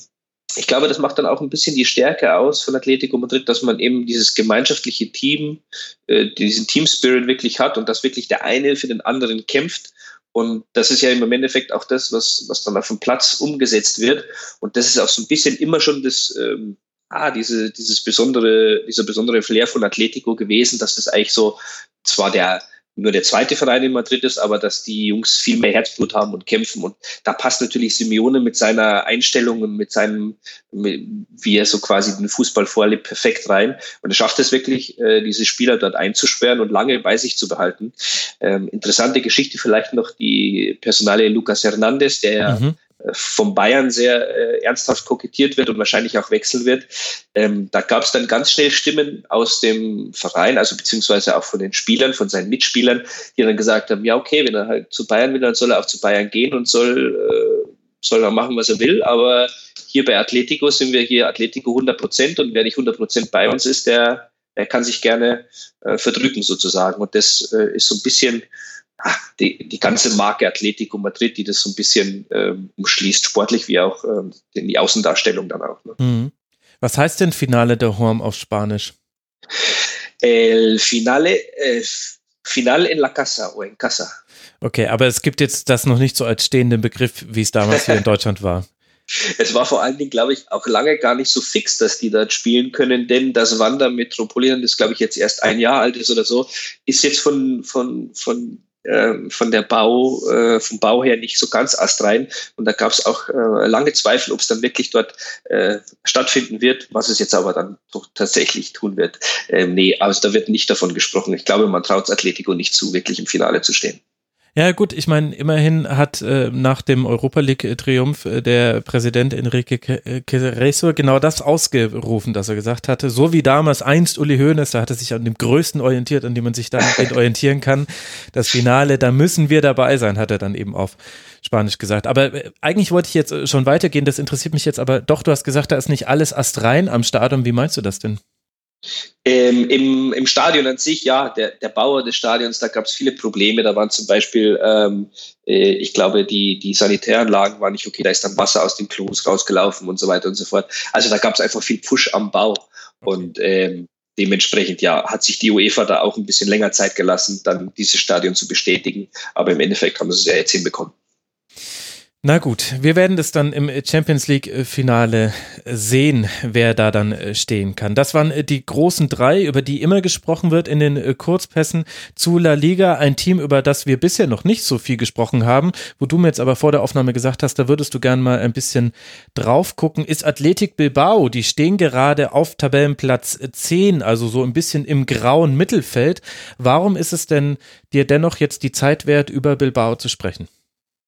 [SPEAKER 2] ich glaube, das macht dann auch ein bisschen die Stärke aus von Atletico Madrid, dass man eben dieses gemeinschaftliche Team, äh, diesen Team Spirit wirklich hat und dass wirklich der eine für den anderen kämpft. Und das ist ja im Endeffekt auch das, was, was dann auf dem Platz umgesetzt wird. Und das ist auch so ein bisschen immer schon das, ähm, ah, diese, dieses besondere, dieser besondere Flair von Atletico gewesen, dass das eigentlich so zwar der, nur der zweite Verein in Madrid ist, aber dass die Jungs viel mehr Herzblut haben und kämpfen. Und da passt natürlich Simeone mit seiner Einstellung und mit seinem, wie er so quasi den Fußball vorlebt, perfekt rein. Und er schafft es wirklich, äh, diese Spieler dort einzusperren und lange bei sich zu behalten. Ähm, interessante Geschichte vielleicht noch die Personale Lucas Hernandez, der mhm vom Bayern sehr äh, ernsthaft kokettiert wird und wahrscheinlich auch wechseln wird. Ähm, da gab es dann ganz schnell Stimmen aus dem Verein, also beziehungsweise auch von den Spielern, von seinen Mitspielern, die dann gesagt haben, ja okay, wenn er halt zu Bayern will, dann soll er auch zu Bayern gehen und soll, äh, soll er machen, was er will. Aber hier bei Atletico sind wir hier Atletico 100 Prozent und wer nicht 100 Prozent bei uns ist, der, der kann sich gerne äh, verdrücken sozusagen. Und das äh, ist so ein bisschen die, die ganze Marke Atletico Madrid, die das so ein bisschen ähm, umschließt, sportlich wie auch ähm, die Außendarstellung dann auch. Ne?
[SPEAKER 1] Mhm. Was heißt denn Finale der Horm auf Spanisch?
[SPEAKER 2] El Finale, äh, Final en la Casa o en Casa.
[SPEAKER 1] Okay, aber es gibt jetzt das noch nicht so als stehenden Begriff, wie es damals hier in Deutschland war.
[SPEAKER 2] Es war vor allen Dingen, glaube ich, auch lange gar nicht so fix, dass die dort spielen können, denn das Wander Metropolitan, das glaube ich jetzt erst ein Jahr alt ist oder so, ist jetzt von, von, von von der Bau, äh, vom Bau her nicht so ganz astrein. Und da gab es auch äh, lange Zweifel, ob es dann wirklich dort äh, stattfinden wird, was es jetzt aber dann doch tatsächlich tun wird. Ähm, nee, also da wird nicht davon gesprochen. Ich glaube, man traut Atletico nicht zu, wirklich im Finale zu stehen.
[SPEAKER 1] Ja, gut, ich meine, immerhin hat äh, nach dem Europa League-Triumph äh, der Präsident Enrique Cerezo genau das ausgerufen, dass er gesagt hatte, so wie damals einst Uli Hoeneß, da hat er sich an dem Größten orientiert, an dem man sich dann orientieren kann. Das Finale, da müssen wir dabei sein, hat er dann eben auf Spanisch gesagt. Aber äh, eigentlich wollte ich jetzt äh, schon weitergehen, das interessiert mich jetzt aber doch, du hast gesagt, da ist nicht alles astrein am Stadion. Wie meinst du das denn?
[SPEAKER 2] Ähm, im, Im Stadion an sich, ja, der, der Bauer des Stadions, da gab es viele Probleme. Da waren zum Beispiel, ähm, äh, ich glaube, die, die Sanitäranlagen waren nicht okay, da ist dann Wasser aus den Klos rausgelaufen und so weiter und so fort. Also da gab es einfach viel Push am Bau. Und ähm, dementsprechend, ja, hat sich die UEFA da auch ein bisschen länger Zeit gelassen, dann dieses Stadion zu bestätigen. Aber im Endeffekt haben sie es ja jetzt hinbekommen.
[SPEAKER 1] Na gut, wir werden das dann im Champions League-Finale sehen, wer da dann äh, stehen kann. Das waren äh, die großen drei, über die immer gesprochen wird in den äh, Kurzpässen zu La Liga. Ein Team, über das wir bisher noch nicht so viel gesprochen haben, wo du mir jetzt aber vor der Aufnahme gesagt hast, da würdest du gern mal ein bisschen drauf gucken, ist Athletic Bilbao. Die stehen gerade auf Tabellenplatz 10, also so ein bisschen im grauen Mittelfeld. Warum ist es denn dir dennoch jetzt die Zeit wert, über Bilbao zu sprechen?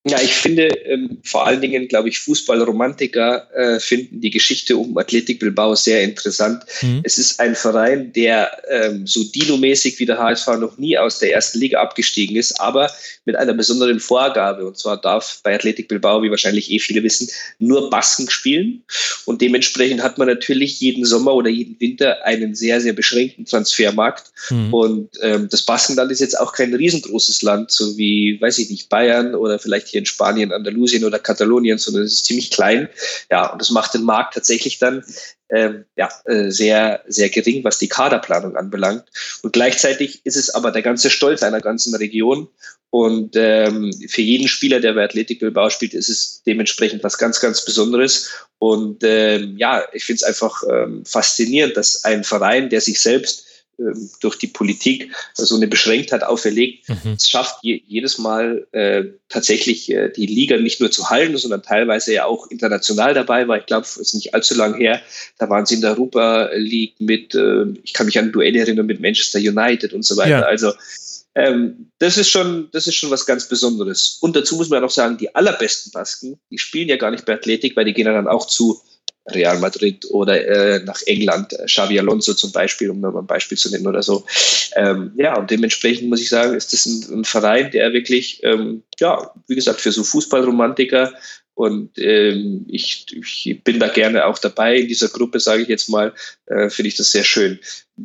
[SPEAKER 2] Ja, ich finde ähm, vor allen Dingen, glaube ich, Fußballromantiker äh, finden die Geschichte um Athletik Bilbao sehr interessant. Mhm. Es ist ein Verein, der ähm, so Dino-mäßig wie der HSV noch nie aus der ersten Liga abgestiegen ist, aber mit einer besonderen Vorgabe. Und zwar darf bei Athletik Bilbao, wie wahrscheinlich eh viele wissen, nur Basken spielen. Und dementsprechend hat man natürlich jeden Sommer oder jeden Winter einen sehr, sehr beschränkten Transfermarkt. Mhm. Und ähm, das Baskenland ist jetzt auch kein riesengroßes Land, so wie, weiß ich nicht, Bayern oder vielleicht hier in Spanien, Andalusien oder Katalonien, sondern es ist ziemlich klein. Ja, und das macht den Markt tatsächlich dann ähm, ja, äh, sehr, sehr gering, was die Kaderplanung anbelangt. Und gleichzeitig ist es aber der ganze Stolz einer ganzen Region. Und ähm, für jeden Spieler, der bei Athletic Bilbao spielt, ist es dementsprechend was ganz, ganz Besonderes. Und ähm, ja, ich finde es einfach ähm, faszinierend, dass ein Verein, der sich selbst durch die Politik so eine Beschränktheit auferlegt. Mhm. Es schafft je, jedes Mal äh, tatsächlich äh, die Liga nicht nur zu halten, sondern teilweise ja auch international dabei war. Ich glaube, es ist nicht allzu lang her. Da waren sie in der Europa League mit, äh, ich kann mich an Duelle erinnern, mit Manchester United und so weiter. Ja. Also Ähm, das ist schon, das ist schon was ganz Besonderes. Und dazu muss man ja noch sagen, die allerbesten Basken, die spielen ja gar nicht bei Athletik, weil die gehen ja dann auch zu Real Madrid oder äh, nach England, äh, Xavi Alonso zum Beispiel, um mal ein Beispiel zu nennen oder so. Ähm, ja, und dementsprechend muss ich sagen, ist das ein, ein Verein, der wirklich, ähm, ja, wie gesagt, für so Fußballromantiker und ähm, ich, ich, bin da gerne auch dabei in dieser Gruppe, sage ich jetzt mal, äh, finde ich das sehr schön.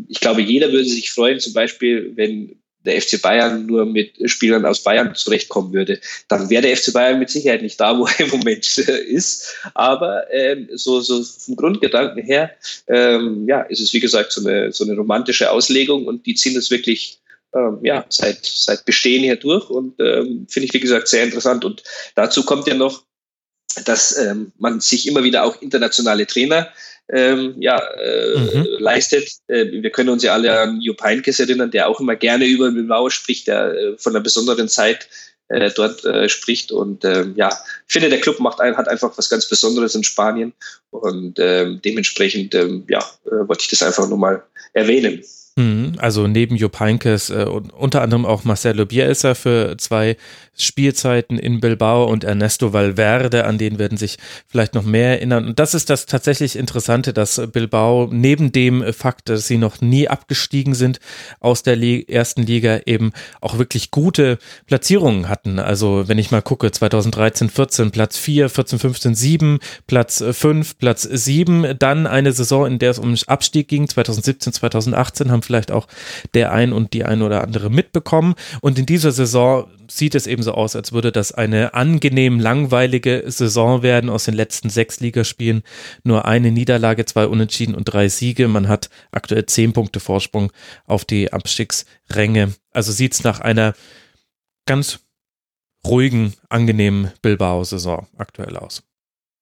[SPEAKER 2] Ich glaube, jeder würde sich freuen, zum Beispiel, wenn der FC Bayern nur mit Spielern aus Bayern zurechtkommen würde, dann wäre der FC Bayern mit Sicherheit nicht da, wo er im Moment äh, ist. Aber ähm, so, so vom Grundgedanken her, ähm, ja, ist es wie gesagt so eine, so eine romantische Auslegung und die ziehen das wirklich ähm, ja, seit, seit Bestehen her durch und ähm, finde ich, wie gesagt, sehr interessant. Und dazu kommt ja noch, dass ähm, man sich immer wieder auch internationale Trainer ähm, ja, äh, mhm. leistet. Äh, wir können uns ja alle an Jupp Heynckes erinnern, der auch immer gerne über Bilbao spricht, der äh, von einer besonderen Zeit äh, dort äh, spricht. Und ähm, ja, ich finde, der Club macht ein, hat einfach was ganz Besonderes in Spanien. Und ähm, dementsprechend ähm, ja, äh, wollte ich das einfach nur mal erwähnen.
[SPEAKER 1] Mhm. Also neben Jupp Heynckes äh, und unter anderem auch Marcelo Bielsa für zwei Spielzeiten in Bilbao und Ernesto Valverde, an den werden sich vielleicht noch mehr erinnern. Und das ist das tatsächlich Interessante, dass Bilbao neben dem Fakt, dass sie noch nie abgestiegen sind aus der Li ersten Liga, eben auch wirklich gute Platzierungen hatten. Also wenn ich mal gucke, 2013, 14 Platz 4, 14, 15, 7, Platz 5, Platz 7, dann eine Saison, in der es um Abstieg ging, 2017, 2018 haben vielleicht auch der ein und die ein oder andere mitbekommen. Und in dieser Saison sieht es eben so aus, als würde das eine angenehm langweilige Saison werden. Aus den letzten sechs Ligaspielen nur eine Niederlage, zwei Unentschieden und drei Siege. Man hat aktuell zehn Punkte Vorsprung auf die Abstiegsränge. Also sieht es nach einer ganz ruhigen, angenehmen Bilbao-Saison aktuell aus.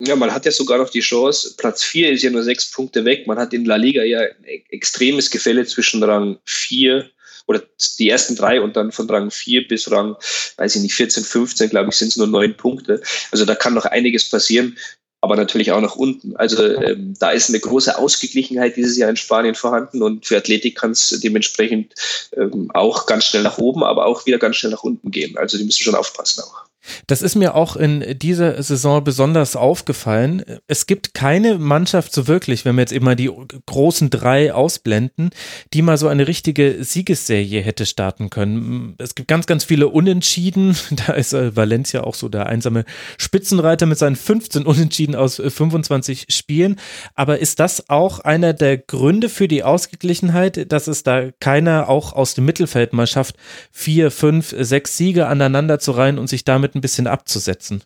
[SPEAKER 2] Ja, man hat ja sogar noch die Chance. Platz 4 ist ja nur sechs Punkte weg. Man hat in La Liga ja ein extremes Gefälle zwischen Rang 4 oder die ersten drei und dann von Rang 4 bis Rang, weiß ich nicht, 14, 15, glaube ich, sind es nur neun Punkte. Also da kann noch einiges passieren aber natürlich auch nach unten. Also ähm, da ist eine große Ausgeglichenheit dieses Jahr in Spanien vorhanden und für Athletik kann es dementsprechend ähm, auch ganz schnell nach oben, aber auch wieder ganz schnell nach unten gehen. Also die müssen schon aufpassen auch.
[SPEAKER 1] Das ist mir auch in dieser Saison besonders aufgefallen. Es gibt keine Mannschaft so wirklich, wenn wir jetzt immer die großen drei ausblenden, die mal so eine richtige Siegesserie hätte starten können. Es gibt ganz, ganz viele Unentschieden. Da ist äh, Valencia auch so der einsame Spitzenreiter mit seinen 15 Unentschieden aus 25 äh, Spielen. Aber ist das auch einer der Gründe für die Ausgeglichenheit, dass es da keiner auch aus dem Mittelfeld mal schafft, vier, fünf, sechs Siege aneinander zu reihen und sich damit ein bisschen abzusetzen.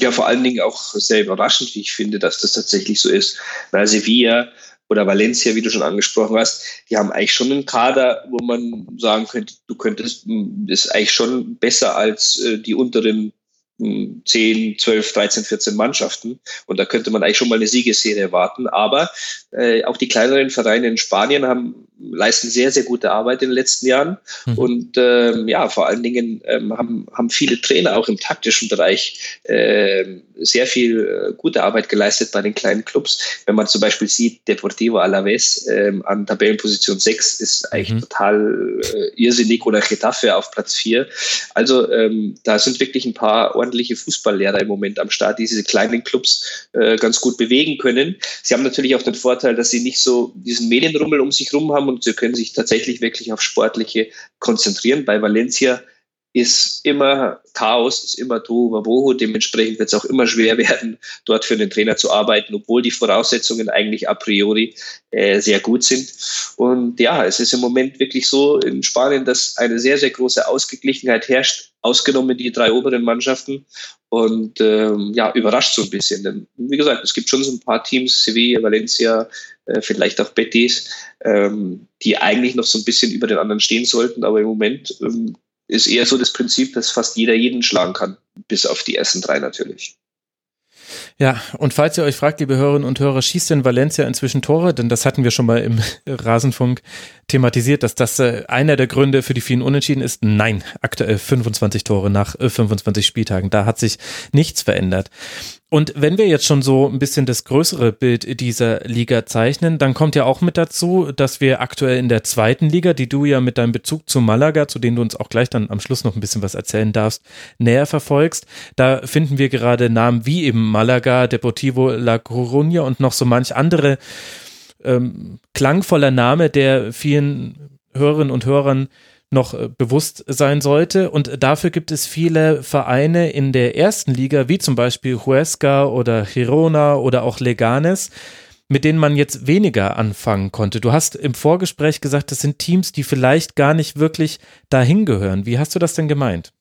[SPEAKER 2] Ja, vor allen Dingen auch sehr überraschend, wie ich finde, dass das tatsächlich so ist. Weil Sevilla oder Valencia, wie du schon angesprochen hast, die haben eigentlich schon einen Kader, wo man sagen könnte, du könntest, ist eigentlich schon besser als äh, die unteren 10, 12, 13, 14 Mannschaften. Und da könnte man eigentlich schon mal eine Siegesserie erwarten. Aber äh, auch die kleineren Vereine in Spanien haben, leisten sehr, sehr gute Arbeit in den letzten Jahren. Mhm. Und ähm, ja, vor allen Dingen ähm, haben, haben viele Trainer auch im taktischen Bereich äh, sehr viel äh, gute Arbeit geleistet bei den kleinen Clubs. Wenn man zum Beispiel sieht, Deportivo Alaves äh, an Tabellenposition 6 ist eigentlich mhm. total äh, irrsinnig oder Getafe auf Platz 4. Also ähm, da sind wirklich ein paar ordentliche ordentliche Fußballlehrer im Moment am Start, die diese kleinen Clubs äh, ganz gut bewegen können. Sie haben natürlich auch den Vorteil, dass sie nicht so diesen Medienrummel um sich herum haben und sie können sich tatsächlich wirklich auf Sportliche konzentrieren. Bei Valencia ist immer Chaos, ist immer Tohuwabohu. Dementsprechend wird es auch immer schwer werden, dort für den Trainer zu arbeiten, obwohl die Voraussetzungen eigentlich a priori äh, sehr gut sind. Und ja, es ist im Moment wirklich so in Spanien, dass eine sehr, sehr große Ausgeglichenheit herrscht, ausgenommen die drei oberen Mannschaften. Und ähm, ja, überrascht so ein bisschen. Denn wie gesagt, es gibt schon so ein paar Teams, Sevilla, Valencia, äh, vielleicht auch Betis, ähm, die eigentlich noch so ein bisschen über den anderen stehen sollten, aber im Moment ähm, ist eher so das Prinzip, dass fast jeder jeden schlagen kann, bis auf die ersten drei natürlich.
[SPEAKER 1] Ja, und falls ihr euch fragt, liebe Hörerinnen und Hörer, schießt denn Valencia inzwischen Tore? Denn das hatten wir schon mal im Rasenfunk thematisiert, dass das äh, einer der Gründe für die vielen Unentschieden ist. Nein, aktuell 25 Tore nach 25 äh, Spieltagen. Da hat sich nichts verändert. Und wenn wir jetzt schon so ein bisschen das größere Bild dieser Liga zeichnen, dann kommt ja auch mit dazu, dass wir aktuell in der zweiten Liga, die du ja mit deinem Bezug zu Malaga, zu denen du uns auch gleich dann am Schluss noch ein bisschen was erzählen darfst, näher verfolgst, da finden wir gerade Namen wie eben Malaga, Deportivo La Coruña und noch so manch andere ähm, klangvoller Name, der vielen Hörerinnen und Hörern noch äh, bewusst sein sollte. Und dafür gibt es viele Vereine in der ersten Liga, wie zum Beispiel Huesca oder Girona oder auch Leganes, mit denen man jetzt weniger anfangen konnte. Du hast im Vorgespräch gesagt, das sind Teams, die vielleicht gar nicht wirklich dahin gehören. Wie hast du das denn gemeint?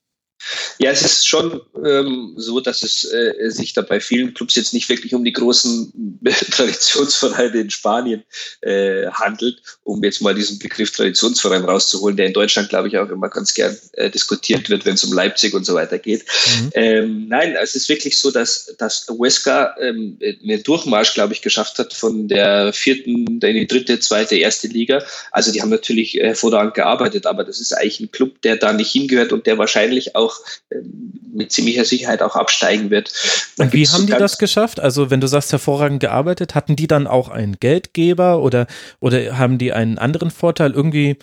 [SPEAKER 2] Ja, es ist schon ähm, so, dass es äh, sich da bei vielen Clubs jetzt nicht wirklich um die großen Traditionsvereine in Spanien äh, handelt, um jetzt mal diesen Begriff Traditionsverein rauszuholen, der in Deutschland, glaube ich, auch immer ganz gern äh, diskutiert wird, wenn es um Leipzig und so weiter geht. Mhm. Ähm, nein, es ist wirklich so, dass, dass Huesca ähm, einen Durchmarsch, glaube ich, geschafft hat von der vierten in die dritte, zweite, erste Liga. Also die haben natürlich hervorragend gearbeitet, aber das ist eigentlich ein Club, der da nicht hingehört und der wahrscheinlich auch ähm, mit ziemlicher Sicherheit auch absteigen wird.
[SPEAKER 1] Und wie haben die das geschafft? Also wenn du sagst, hervorragend gearbeitet, hatten die dann auch einen Geldgeber oder, oder haben die einen anderen Vorteil? Irgendwie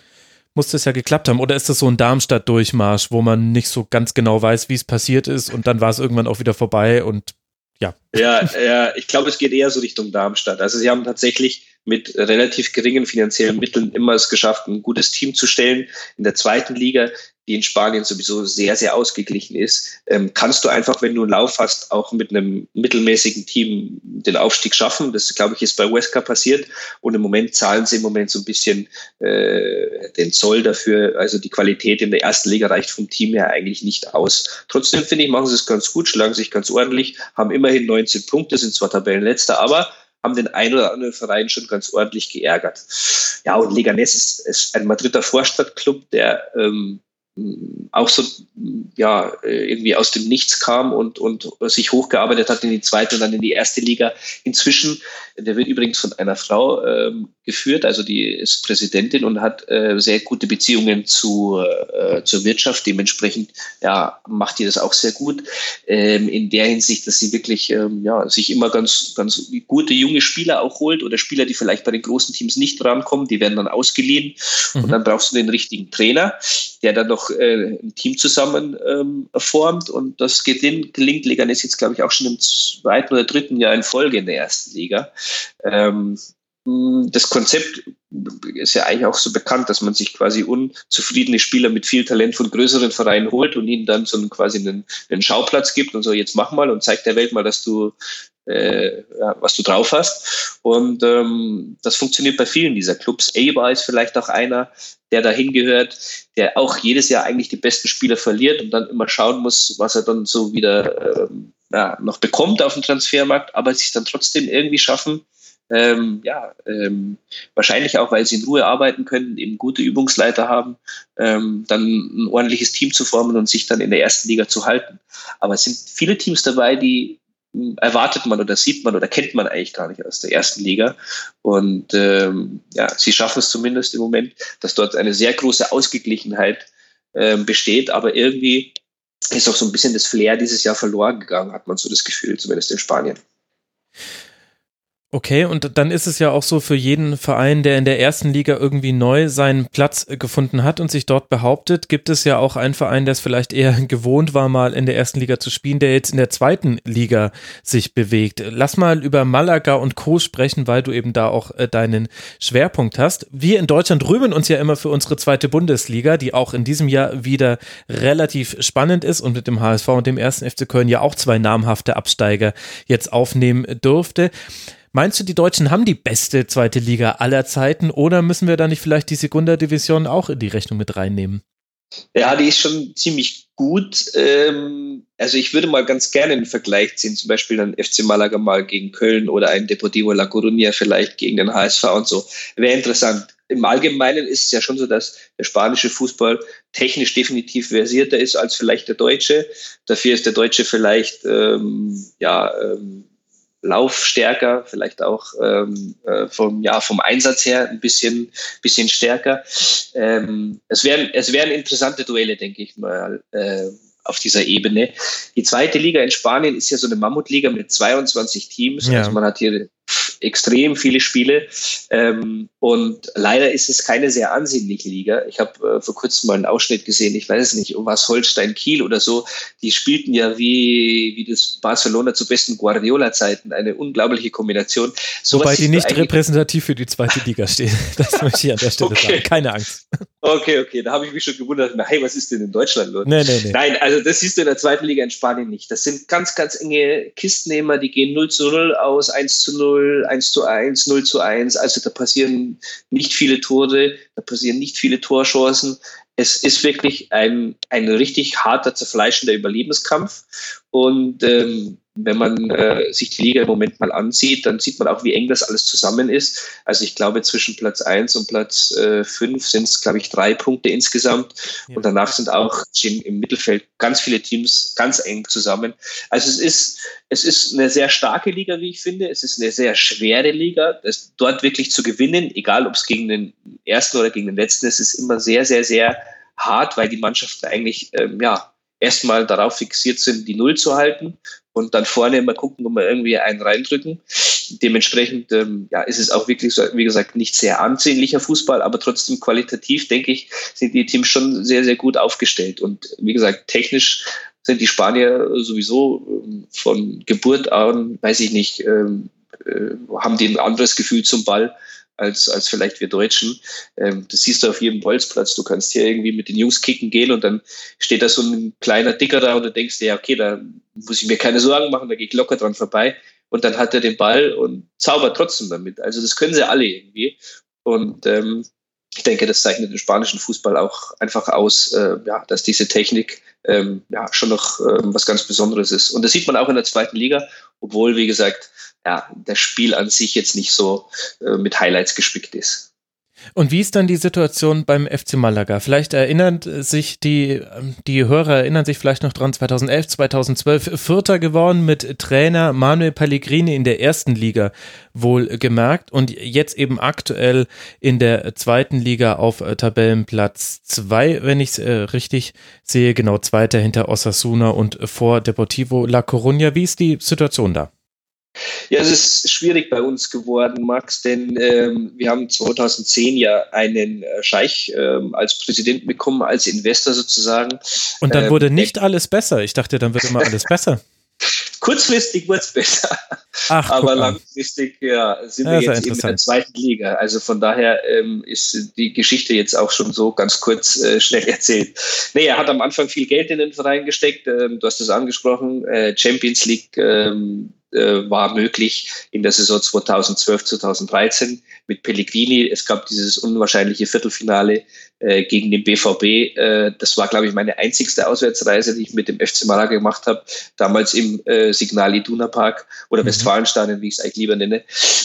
[SPEAKER 1] muss das ja geklappt haben. Oder ist das so ein Darmstadt-Durchmarsch, wo man nicht so ganz genau weiß, wie es passiert ist und dann war es irgendwann auch wieder vorbei und ja.
[SPEAKER 2] Ja, ja ich glaube, es geht eher so Richtung Darmstadt. Also sie haben tatsächlich mit relativ geringen finanziellen Mitteln immer es geschafft, ein gutes Team zu stellen. In der zweiten Liga die in Spanien sowieso sehr, sehr ausgeglichen ist, ähm, kannst du einfach, wenn du einen Lauf hast, auch mit einem mittelmäßigen Team den Aufstieg schaffen. Das, glaube ich, ist bei Huesca passiert. Und im Moment zahlen sie im Moment so ein bisschen äh, den Zoll dafür. Also die Qualität in der ersten Liga reicht vom Team her eigentlich nicht aus. Trotzdem finde ich, machen sie es ganz gut, schlagen sich ganz ordentlich, haben immerhin 19 Punkte, sind zwar Tabellenletzter, aber haben den einen oder anderen Verein schon ganz ordentlich geärgert. Ja, und Leganés ist, ist ein Madrider Vorstadtclub, der ähm, auch so ja irgendwie aus dem Nichts kam und, und sich hochgearbeitet hat in die zweite und dann in die erste Liga. Inzwischen, der wird übrigens von einer Frau ähm, geführt, also die ist Präsidentin und hat äh, sehr gute Beziehungen zu, äh, zur Wirtschaft. Dementsprechend ja, macht die das auch sehr gut ähm, in der Hinsicht, dass sie wirklich ähm, ja, sich immer ganz, ganz gute junge Spieler auch holt oder Spieler, die vielleicht bei den großen Teams nicht rankommen, die werden dann ausgeliehen mhm. und dann brauchst du den richtigen Trainer, der dann noch äh, ein Team zusammen ähm, formt und das gelingt, gelingt Leganes jetzt, glaube ich, auch schon im zweiten oder dritten Jahr in Folge in der ersten Liga. Ähm, das Konzept ist ja eigentlich auch so bekannt, dass man sich quasi unzufriedene Spieler mit viel Talent von größeren Vereinen holt und ihnen dann so einen, quasi einen, einen Schauplatz gibt und so, jetzt mach mal und zeig der Welt mal, dass du äh, was du drauf hast. Und ähm, das funktioniert bei vielen dieser Clubs. Eibar ist vielleicht auch einer, der dahin gehört, der auch jedes Jahr eigentlich die besten Spieler verliert und dann immer schauen muss, was er dann so wieder ähm, ja, noch bekommt auf dem Transfermarkt, aber sich dann trotzdem irgendwie schaffen, ähm, ja, ähm, wahrscheinlich auch, weil sie in Ruhe arbeiten können, eben gute Übungsleiter haben, ähm, dann ein ordentliches Team zu formen und sich dann in der ersten Liga zu halten. Aber es sind viele Teams dabei, die erwartet man oder sieht man oder kennt man eigentlich gar nicht aus der ersten Liga. Und ähm, ja, sie schaffen es zumindest im Moment, dass dort eine sehr große Ausgeglichenheit ähm, besteht, aber irgendwie ist auch so ein bisschen das Flair dieses Jahr verloren gegangen, hat man so das Gefühl, zumindest in Spanien.
[SPEAKER 1] Okay, und dann ist es ja auch so für jeden Verein, der in der ersten Liga irgendwie neu seinen Platz gefunden hat und sich dort behauptet, gibt es ja auch einen Verein, der es vielleicht eher gewohnt war, mal in der ersten Liga zu spielen, der jetzt in der zweiten Liga sich bewegt. Lass mal über Malaga und Co. sprechen, weil du eben da auch äh, deinen Schwerpunkt hast. Wir in Deutschland rühmen uns ja immer für unsere zweite Bundesliga, die auch in diesem Jahr wieder relativ spannend ist und mit dem HSV und dem ersten FC Köln ja auch zwei namhafte Absteiger jetzt aufnehmen durfte. Meinst du, die Deutschen haben die beste zweite Liga aller Zeiten oder müssen wir da nicht vielleicht die Segunda Division auch in die Rechnung mit reinnehmen?
[SPEAKER 2] Ja, die ist schon ziemlich gut. Ähm, also ich würde mal ganz gerne einen Vergleich ziehen, zum Beispiel dann FC Malaga mal gegen Köln oder ein Deportivo La Coruña vielleicht gegen den HSV und so. Wäre interessant. Im Allgemeinen ist es ja schon so, dass der spanische Fußball technisch definitiv versierter ist als vielleicht der deutsche. Dafür ist der deutsche vielleicht ähm, ja ähm, laufstärker, vielleicht auch ähm, äh, vom, ja, vom Einsatz her ein bisschen, bisschen stärker. Ähm, es, wären, es wären interessante Duelle, denke ich mal. Äh, auf dieser Ebene. Die zweite Liga in Spanien ist ja so eine Mammutliga mit 22 Teams. Ja. Also man hat hier extrem viele Spiele. Ähm, und leider ist es keine sehr ansehnliche Liga. Ich habe äh, vor kurzem mal einen Ausschnitt gesehen, ich weiß es nicht, um was Holstein Kiel oder so. Die spielten ja wie, wie das Barcelona zu besten Guardiola-Zeiten. Eine unglaubliche Kombination.
[SPEAKER 1] So Wobei die nicht repräsentativ für die zweite Liga stehen. Das möchte ich an der Stelle okay. sagen. Keine Angst.
[SPEAKER 2] Okay, okay, da habe ich mich schon gewundert, hey, was ist denn in Deutschland los? Nee, nee, nee. Nein, also das siehst du in der zweiten Liga in Spanien nicht. Das sind ganz, ganz enge Kistennehmer, die gehen 0 zu 0 aus, 1 zu 0, 1 zu 1, 0 zu 1. Also da passieren nicht viele Tore, da passieren nicht viele Torchancen. Es ist wirklich ein, ein richtig harter, zerfleischender Überlebenskampf. Und ähm, wenn man äh, sich die Liga im Moment mal ansieht, dann sieht man auch, wie eng das alles zusammen ist. Also ich glaube, zwischen Platz 1 und Platz äh, 5 sind es, glaube ich, drei Punkte insgesamt. Ja. Und danach sind auch im Mittelfeld ganz viele Teams ganz eng zusammen. Also es ist, es ist eine sehr starke Liga, wie ich finde. Es ist eine sehr schwere Liga. Das, dort wirklich zu gewinnen, egal ob es gegen den ersten oder gegen den letzten ist, ist immer sehr, sehr, sehr hart, weil die Mannschaften eigentlich ähm, ja, erstmal darauf fixiert sind, die Null zu halten und dann vorne immer gucken, ob wir irgendwie einen reindrücken. Dementsprechend ähm, ja, ist es auch wirklich, wie gesagt, nicht sehr ansehnlicher Fußball, aber trotzdem qualitativ, denke ich, sind die Teams schon sehr, sehr gut aufgestellt. Und wie gesagt, technisch sind die Spanier sowieso ähm, von Geburt an, weiß ich nicht, ähm, äh, haben die ein anderes Gefühl zum Ball als, als vielleicht wir Deutschen. Ähm, das siehst du auf jedem Bolzplatz. Du kannst hier irgendwie mit den Jungs kicken gehen und dann steht da so ein kleiner Dicker da und du denkst dir, ja, okay, da muss ich mir keine Sorgen machen, da gehe ich locker dran vorbei. Und dann hat er den Ball und zaubert trotzdem damit. Also das können sie alle irgendwie. Und ähm, ich denke, das zeichnet den spanischen Fußball auch einfach aus, äh, ja, dass diese Technik ähm, ja, schon noch ähm, was ganz Besonderes ist. Und das sieht man auch in der zweiten Liga, obwohl, wie gesagt, ja, das Spiel an sich jetzt nicht so äh, mit Highlights gespickt ist.
[SPEAKER 1] Und wie ist dann die Situation beim FC Malaga? Vielleicht erinnern sich die, ähm, die Hörer erinnern sich vielleicht noch dran, 2011, 2012 Vierter geworden mit Trainer Manuel Pellegrini in der ersten Liga wohl gemerkt und jetzt eben aktuell in der zweiten Liga auf äh, Tabellenplatz zwei, wenn ich es äh, richtig sehe, genau zweiter hinter Osasuna und vor Deportivo La Coruña. Wie ist die Situation da?
[SPEAKER 2] Ja, es ist schwierig bei uns geworden, Max, denn ähm, wir haben 2010 ja einen äh, Scheich ähm, als Präsident bekommen, als Investor sozusagen.
[SPEAKER 1] Und dann wurde ähm, nicht alles besser. Ich dachte, dann wird immer alles besser.
[SPEAKER 2] Kurzfristig wird es besser, Ach, aber langfristig ja, sind wir jetzt in der zweiten Liga. Also von daher ähm, ist die Geschichte jetzt auch schon so ganz kurz äh, schnell erzählt. Nee, er hat am Anfang viel Geld in den Verein gesteckt. Ähm, du hast es angesprochen, äh, Champions League ähm, äh, war möglich in der Saison 2012, 2013 mit Pellegrini. Es gab dieses unwahrscheinliche Viertelfinale äh, gegen den BVB. Äh, das war, glaube ich, meine einzigste Auswärtsreise, die ich mit dem FC Malaga gemacht habe. Damals im äh, Signal Iduna Park oder mhm. Westfalenstadion, wie ich es eigentlich lieber nenne.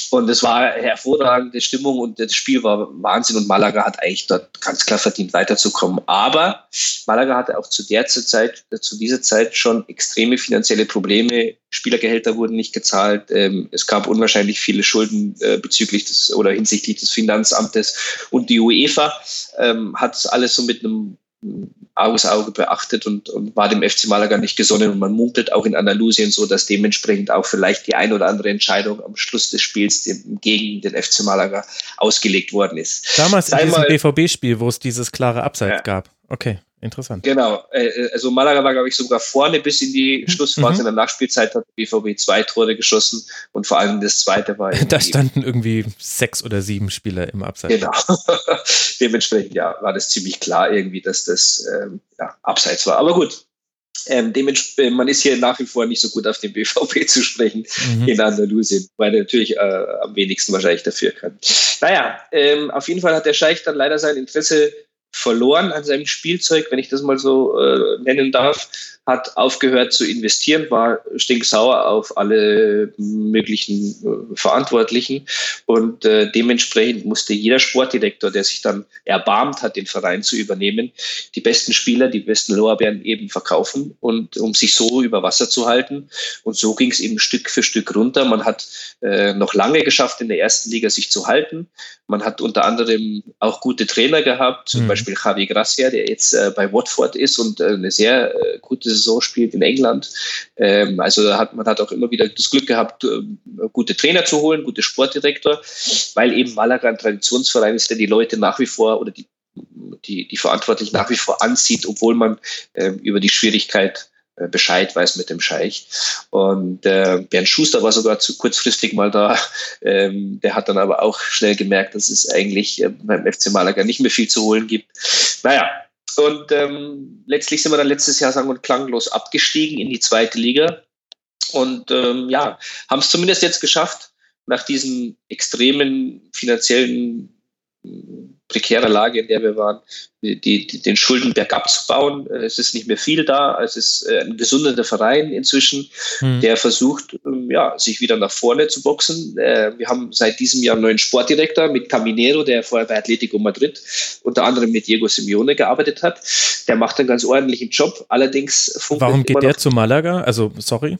[SPEAKER 2] Und es war hervorragende Stimmung und das Spiel war Wahnsinn und Malaga hat eigentlich dort ganz klar verdient, weiterzukommen. Aber Malaga hatte auch zu der Zeit, zu dieser Zeit schon extreme finanzielle Probleme. Spielergehälter wurden nicht gezahlt. Ähm, es gab unwahrscheinlich viele Schulden äh, bezüglich des oder hinsichtlich des Finanzamtes und die UEFA ähm, hat alles so mit einem Auges Auge beachtet und, und war dem FC Malaga nicht gesonnen. Und man munkelt auch in Andalusien so, dass dementsprechend auch vielleicht die ein oder andere Entscheidung am Schluss des Spiels gegen den FC Malaga ausgelegt worden ist.
[SPEAKER 1] Damals in diesem BVB-Spiel, wo es dieses klare Abseits ja. gab. Okay. Interessant.
[SPEAKER 2] Genau. Äh, äh, also Malaga war, glaube ich, sogar vorne bis in die mhm. Schlussphase. Mhm. In der Nachspielzeit hat BVB zwei Tore geschossen und vor allem das zweite war.
[SPEAKER 1] Da standen irgendwie sechs oder sieben Spieler im Abseits.
[SPEAKER 2] Genau. Dementsprechend, ja, war das ziemlich klar irgendwie, dass das ähm, ja, Abseits war. Aber gut. Ähm, dementsprechend, man ist hier nach wie vor nicht so gut auf den BVB zu sprechen mhm. in Andalusien, weil er natürlich äh, am wenigsten wahrscheinlich dafür kann. Naja, ähm, auf jeden Fall hat der Scheich dann leider sein Interesse verloren an seinem Spielzeug, wenn ich das mal so äh, nennen darf. Hat aufgehört zu investieren, war stinksauer auf alle möglichen äh, Verantwortlichen und äh, dementsprechend musste jeder Sportdirektor, der sich dann erbarmt hat, den Verein zu übernehmen, die besten Spieler, die besten Lorbeeren eben verkaufen und um sich so über Wasser zu halten. Und so ging es eben Stück für Stück runter. Man hat äh, noch lange geschafft, in der ersten Liga sich zu halten. Man hat unter anderem auch gute Trainer gehabt, zum mhm. Beispiel Javi Gracia, der jetzt äh, bei Watford ist und äh, eine sehr äh, gute Saison spielt in England. Ähm, also hat, man hat auch immer wieder das Glück gehabt, äh, gute Trainer zu holen, gute Sportdirektor, weil eben Malaga ein Traditionsverein ist, der die Leute nach wie vor oder die die, die Verantwortlichen nach wie vor anzieht, obwohl man äh, über die Schwierigkeit äh, Bescheid weiß mit dem Scheich. Und äh, Bernd Schuster war sogar zu kurzfristig mal da. Ähm, der hat dann aber auch schnell gemerkt, dass es eigentlich äh, beim FC Malaga nicht mehr viel zu holen gibt. Naja, und ähm, letztlich sind wir dann letztes Jahr sang- und klanglos abgestiegen in die zweite Liga. Und ähm, ja, haben es zumindest jetzt geschafft, nach diesen extremen finanziellen prekärer Lage, in der wir waren, die, die, den Schuldenberg abzubauen. Äh, es ist nicht mehr viel da. Es ist äh, ein gesunder Verein inzwischen, mhm. der versucht, ähm, ja, sich wieder nach vorne zu boxen. Äh, wir haben seit diesem Jahr einen neuen Sportdirektor mit Caminero, der vorher bei Atletico Madrid unter anderem mit Diego Simeone gearbeitet hat. Der macht einen ganz ordentlichen Job. Allerdings
[SPEAKER 1] Warum geht der zu Malaga? Also, sorry.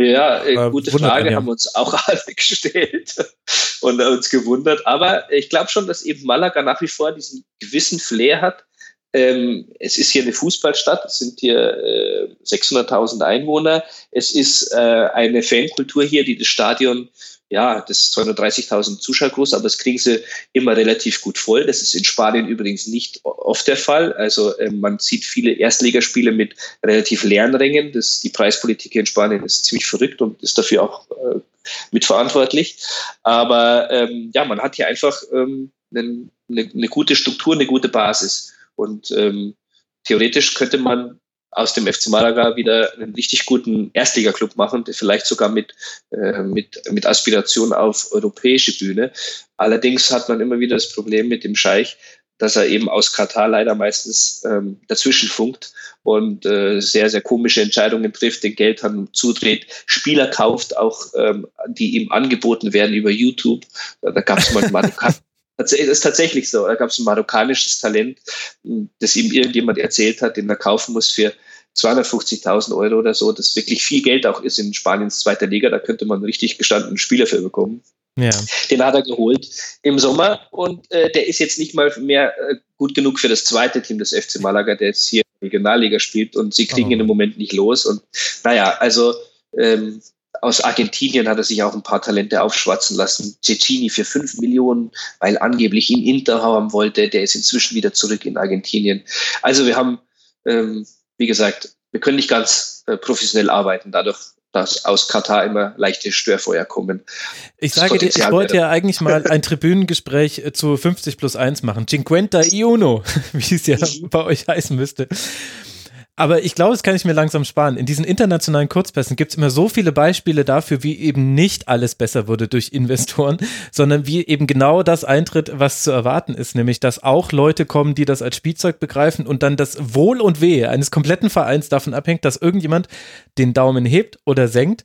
[SPEAKER 2] Ja, äh, gute Frage, ja. haben wir uns auch alle gestellt und uns gewundert. Aber ich glaube schon, dass eben Malaga nach wie vor diesen gewissen Flair hat. Ähm, es ist hier eine Fußballstadt, es sind hier äh, 600.000 Einwohner. Es ist äh, eine Fankultur hier, die das Stadion ja, das ist 230.000 Zuschauer groß, aber das kriegen sie immer relativ gut voll. Das ist in Spanien übrigens nicht oft der Fall. Also äh, man sieht viele Erstligaspiele mit relativ leeren Rängen. Das, die Preispolitik in Spanien ist ziemlich verrückt und ist dafür auch äh, mitverantwortlich. Aber ähm, ja, man hat hier einfach ähm, eine, eine, gute Struktur, eine gute Basis. Und ähm, theoretisch könnte man aus dem FC Malaga wieder einen richtig guten Erstliga-Club machen, vielleicht sogar mit, äh, mit, mit Aspiration auf europäische Bühne. Allerdings hat man immer wieder das Problem mit dem Scheich, dass er eben aus Katar leider meistens ähm, dazwischen funkt und äh, sehr, sehr komische Entscheidungen trifft, den Geldhahn zudreht, Spieler kauft, auch ähm, die ihm angeboten werden über YouTube. Da gab es mal Das ist tatsächlich so. Da gab es ein marokkanisches Talent, das ihm irgendjemand erzählt hat, den er kaufen muss für 250.000 Euro oder so, das wirklich viel Geld auch ist in Spaniens zweiter Liga. Da könnte man richtig gestandenen Spieler für bekommen. Ja. Den hat er geholt im Sommer und äh, der ist jetzt nicht mal mehr äh, gut genug für das zweite Team des FC Malaga, der jetzt hier Regionalliga spielt und sie kriegen oh. ihn im Moment nicht los. Und naja, also ähm, aus Argentinien hat er sich auch ein paar Talente aufschwatzen lassen. Cecchini für 5 Millionen, weil angeblich ihn Inter haben wollte. Der ist inzwischen wieder zurück in Argentinien. Also wir haben, ähm, wie gesagt, wir können nicht ganz äh, professionell arbeiten, dadurch, dass aus Katar immer leichte Störfeuer kommen.
[SPEAKER 1] Ich sage dir, ich wollte ja eigentlich mal ein Tribünengespräch äh, zu 50 plus 1 machen. Cinquenta y uno, wie es ja mhm. bei euch heißen müsste. Aber ich glaube, das kann ich mir langsam sparen. In diesen internationalen Kurzpässen gibt es immer so viele Beispiele dafür, wie eben nicht alles besser wurde durch Investoren, sondern wie eben genau das eintritt, was zu erwarten ist, nämlich dass auch Leute kommen, die das als Spielzeug begreifen und dann das Wohl und Wehe eines kompletten Vereins davon abhängt, dass irgendjemand den Daumen hebt oder senkt.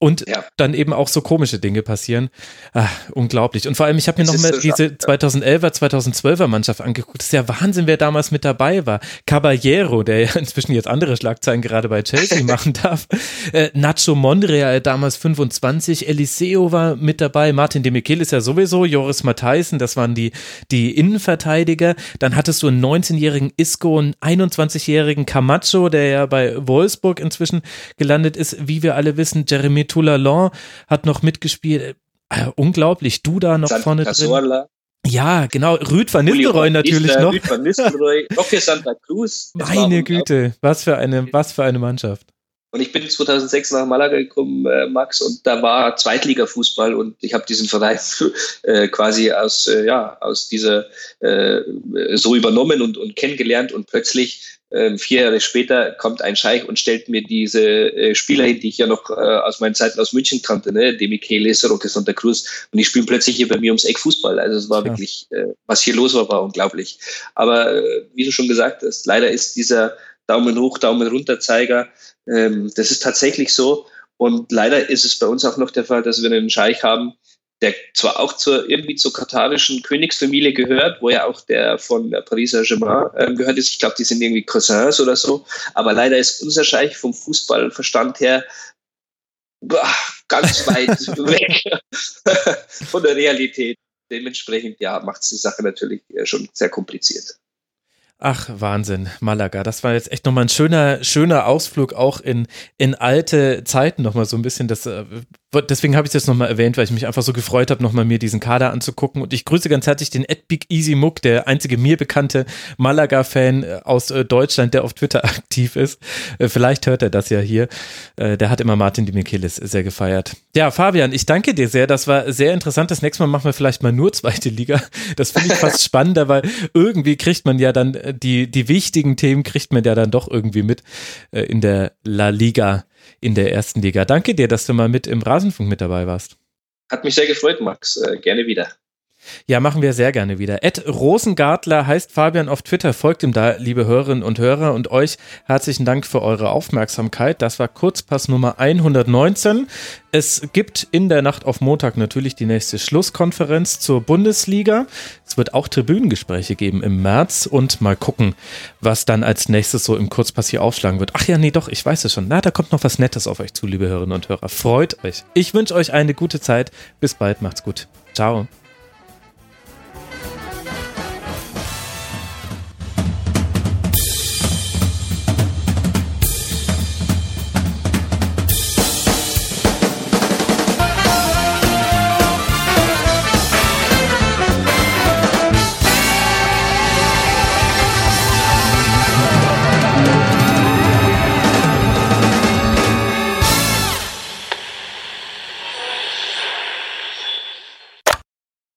[SPEAKER 1] Und ja. dann eben auch so komische Dinge passieren. Ah, unglaublich. Und vor allem, ich habe mir noch mal so diese 2011er, 2012er Mannschaft angeguckt. Das ist ja Wahnsinn, wer damals mit dabei war. Caballero, der ja inzwischen jetzt andere Schlagzeilen gerade bei Chelsea machen darf. Äh, Nacho Monreal, damals 25. Eliseo war mit dabei. Martin de Michel ist ja sowieso. Joris Matthijssen, das waren die, die Innenverteidiger. Dann hattest du einen 19-jährigen Isco, einen 21-jährigen Camacho, der ja bei Wolfsburg inzwischen gelandet ist. Wie wir alle wissen, Jeremy Toulalan hat noch mitgespielt. Äh, unglaublich, du da noch Santa vorne Cazorla. drin. Ja, genau. Rüd van Nistelrooy natürlich noch. Rüd van Nistelrooy, Roque Santa Cruz. Meine Güte, was für eine, was für eine Mannschaft.
[SPEAKER 2] Und ich bin 2006 nach Malaga gekommen, äh, Max, und da war Zweitliga-Fußball und ich habe diesen Verein äh, quasi aus, äh, ja, aus dieser äh, so übernommen und, und kennengelernt und plötzlich vier Jahre später kommt ein Scheich und stellt mir diese äh, Spieler hin, die ich ja noch äh, aus meinen Zeiten aus München kannte, ne? De Michelis, Roque Santa Cruz. Und die spielen plötzlich hier bei mir ums Eck Fußball. Also es war ja. wirklich, äh, was hier los war, war unglaublich. Aber wie du schon gesagt hast, leider ist dieser Daumen hoch, Daumen runter Zeiger. Ähm, das ist tatsächlich so. Und leider ist es bei uns auch noch der Fall, dass wir einen Scheich haben, der zwar auch zur, irgendwie zur katarischen Königsfamilie gehört, wo ja auch der von Paris Saint-Germain äh, gehört ist. Ich glaube, die sind irgendwie Cousins oder so. Aber leider ist unser Scheich vom Fußballverstand her boah, ganz weit weg von der Realität. Dementsprechend, ja, macht es die Sache natürlich äh, schon sehr kompliziert.
[SPEAKER 1] Ach, Wahnsinn, Malaga. Das war jetzt echt nochmal ein schöner, schöner Ausflug auch in, in alte Zeiten nochmal so ein bisschen. Das äh, deswegen habe ich das nochmal erwähnt, weil ich mich einfach so gefreut habe, nochmal mir diesen Kader anzugucken. Und ich grüße ganz herzlich den Edbig Easy Muck, der einzige mir bekannte Malaga-Fan äh, aus äh, Deutschland, der auf Twitter aktiv ist. Äh, vielleicht hört er das ja hier. Der hat immer Martin Dimichelis sehr gefeiert. Ja, Fabian, ich danke dir sehr. Das war sehr interessant. Das nächste Mal machen wir vielleicht mal nur zweite Liga. Das finde ich fast spannender, weil irgendwie kriegt man ja dann die, die wichtigen Themen kriegt man ja dann doch irgendwie mit in der La Liga in der ersten Liga. Danke dir, dass du mal mit im Rasenfunk mit dabei warst.
[SPEAKER 2] Hat mich sehr gefreut, Max. Äh, gerne wieder.
[SPEAKER 1] Ja, machen wir sehr gerne wieder. Ed Rosengartler heißt Fabian auf Twitter. Folgt ihm da, liebe Hörerinnen und Hörer. Und euch herzlichen Dank für eure Aufmerksamkeit. Das war Kurzpass Nummer 119. Es gibt in der Nacht auf Montag natürlich die nächste Schlusskonferenz zur Bundesliga. Es wird auch Tribünengespräche geben im März und mal gucken, was dann als nächstes so im Kurzpass hier aufschlagen wird. Ach ja, nee, doch, ich weiß es schon. Na, da kommt noch was Nettes auf euch zu, liebe Hörerinnen und Hörer. Freut euch. Ich wünsche euch eine gute Zeit. Bis bald, macht's gut. Ciao.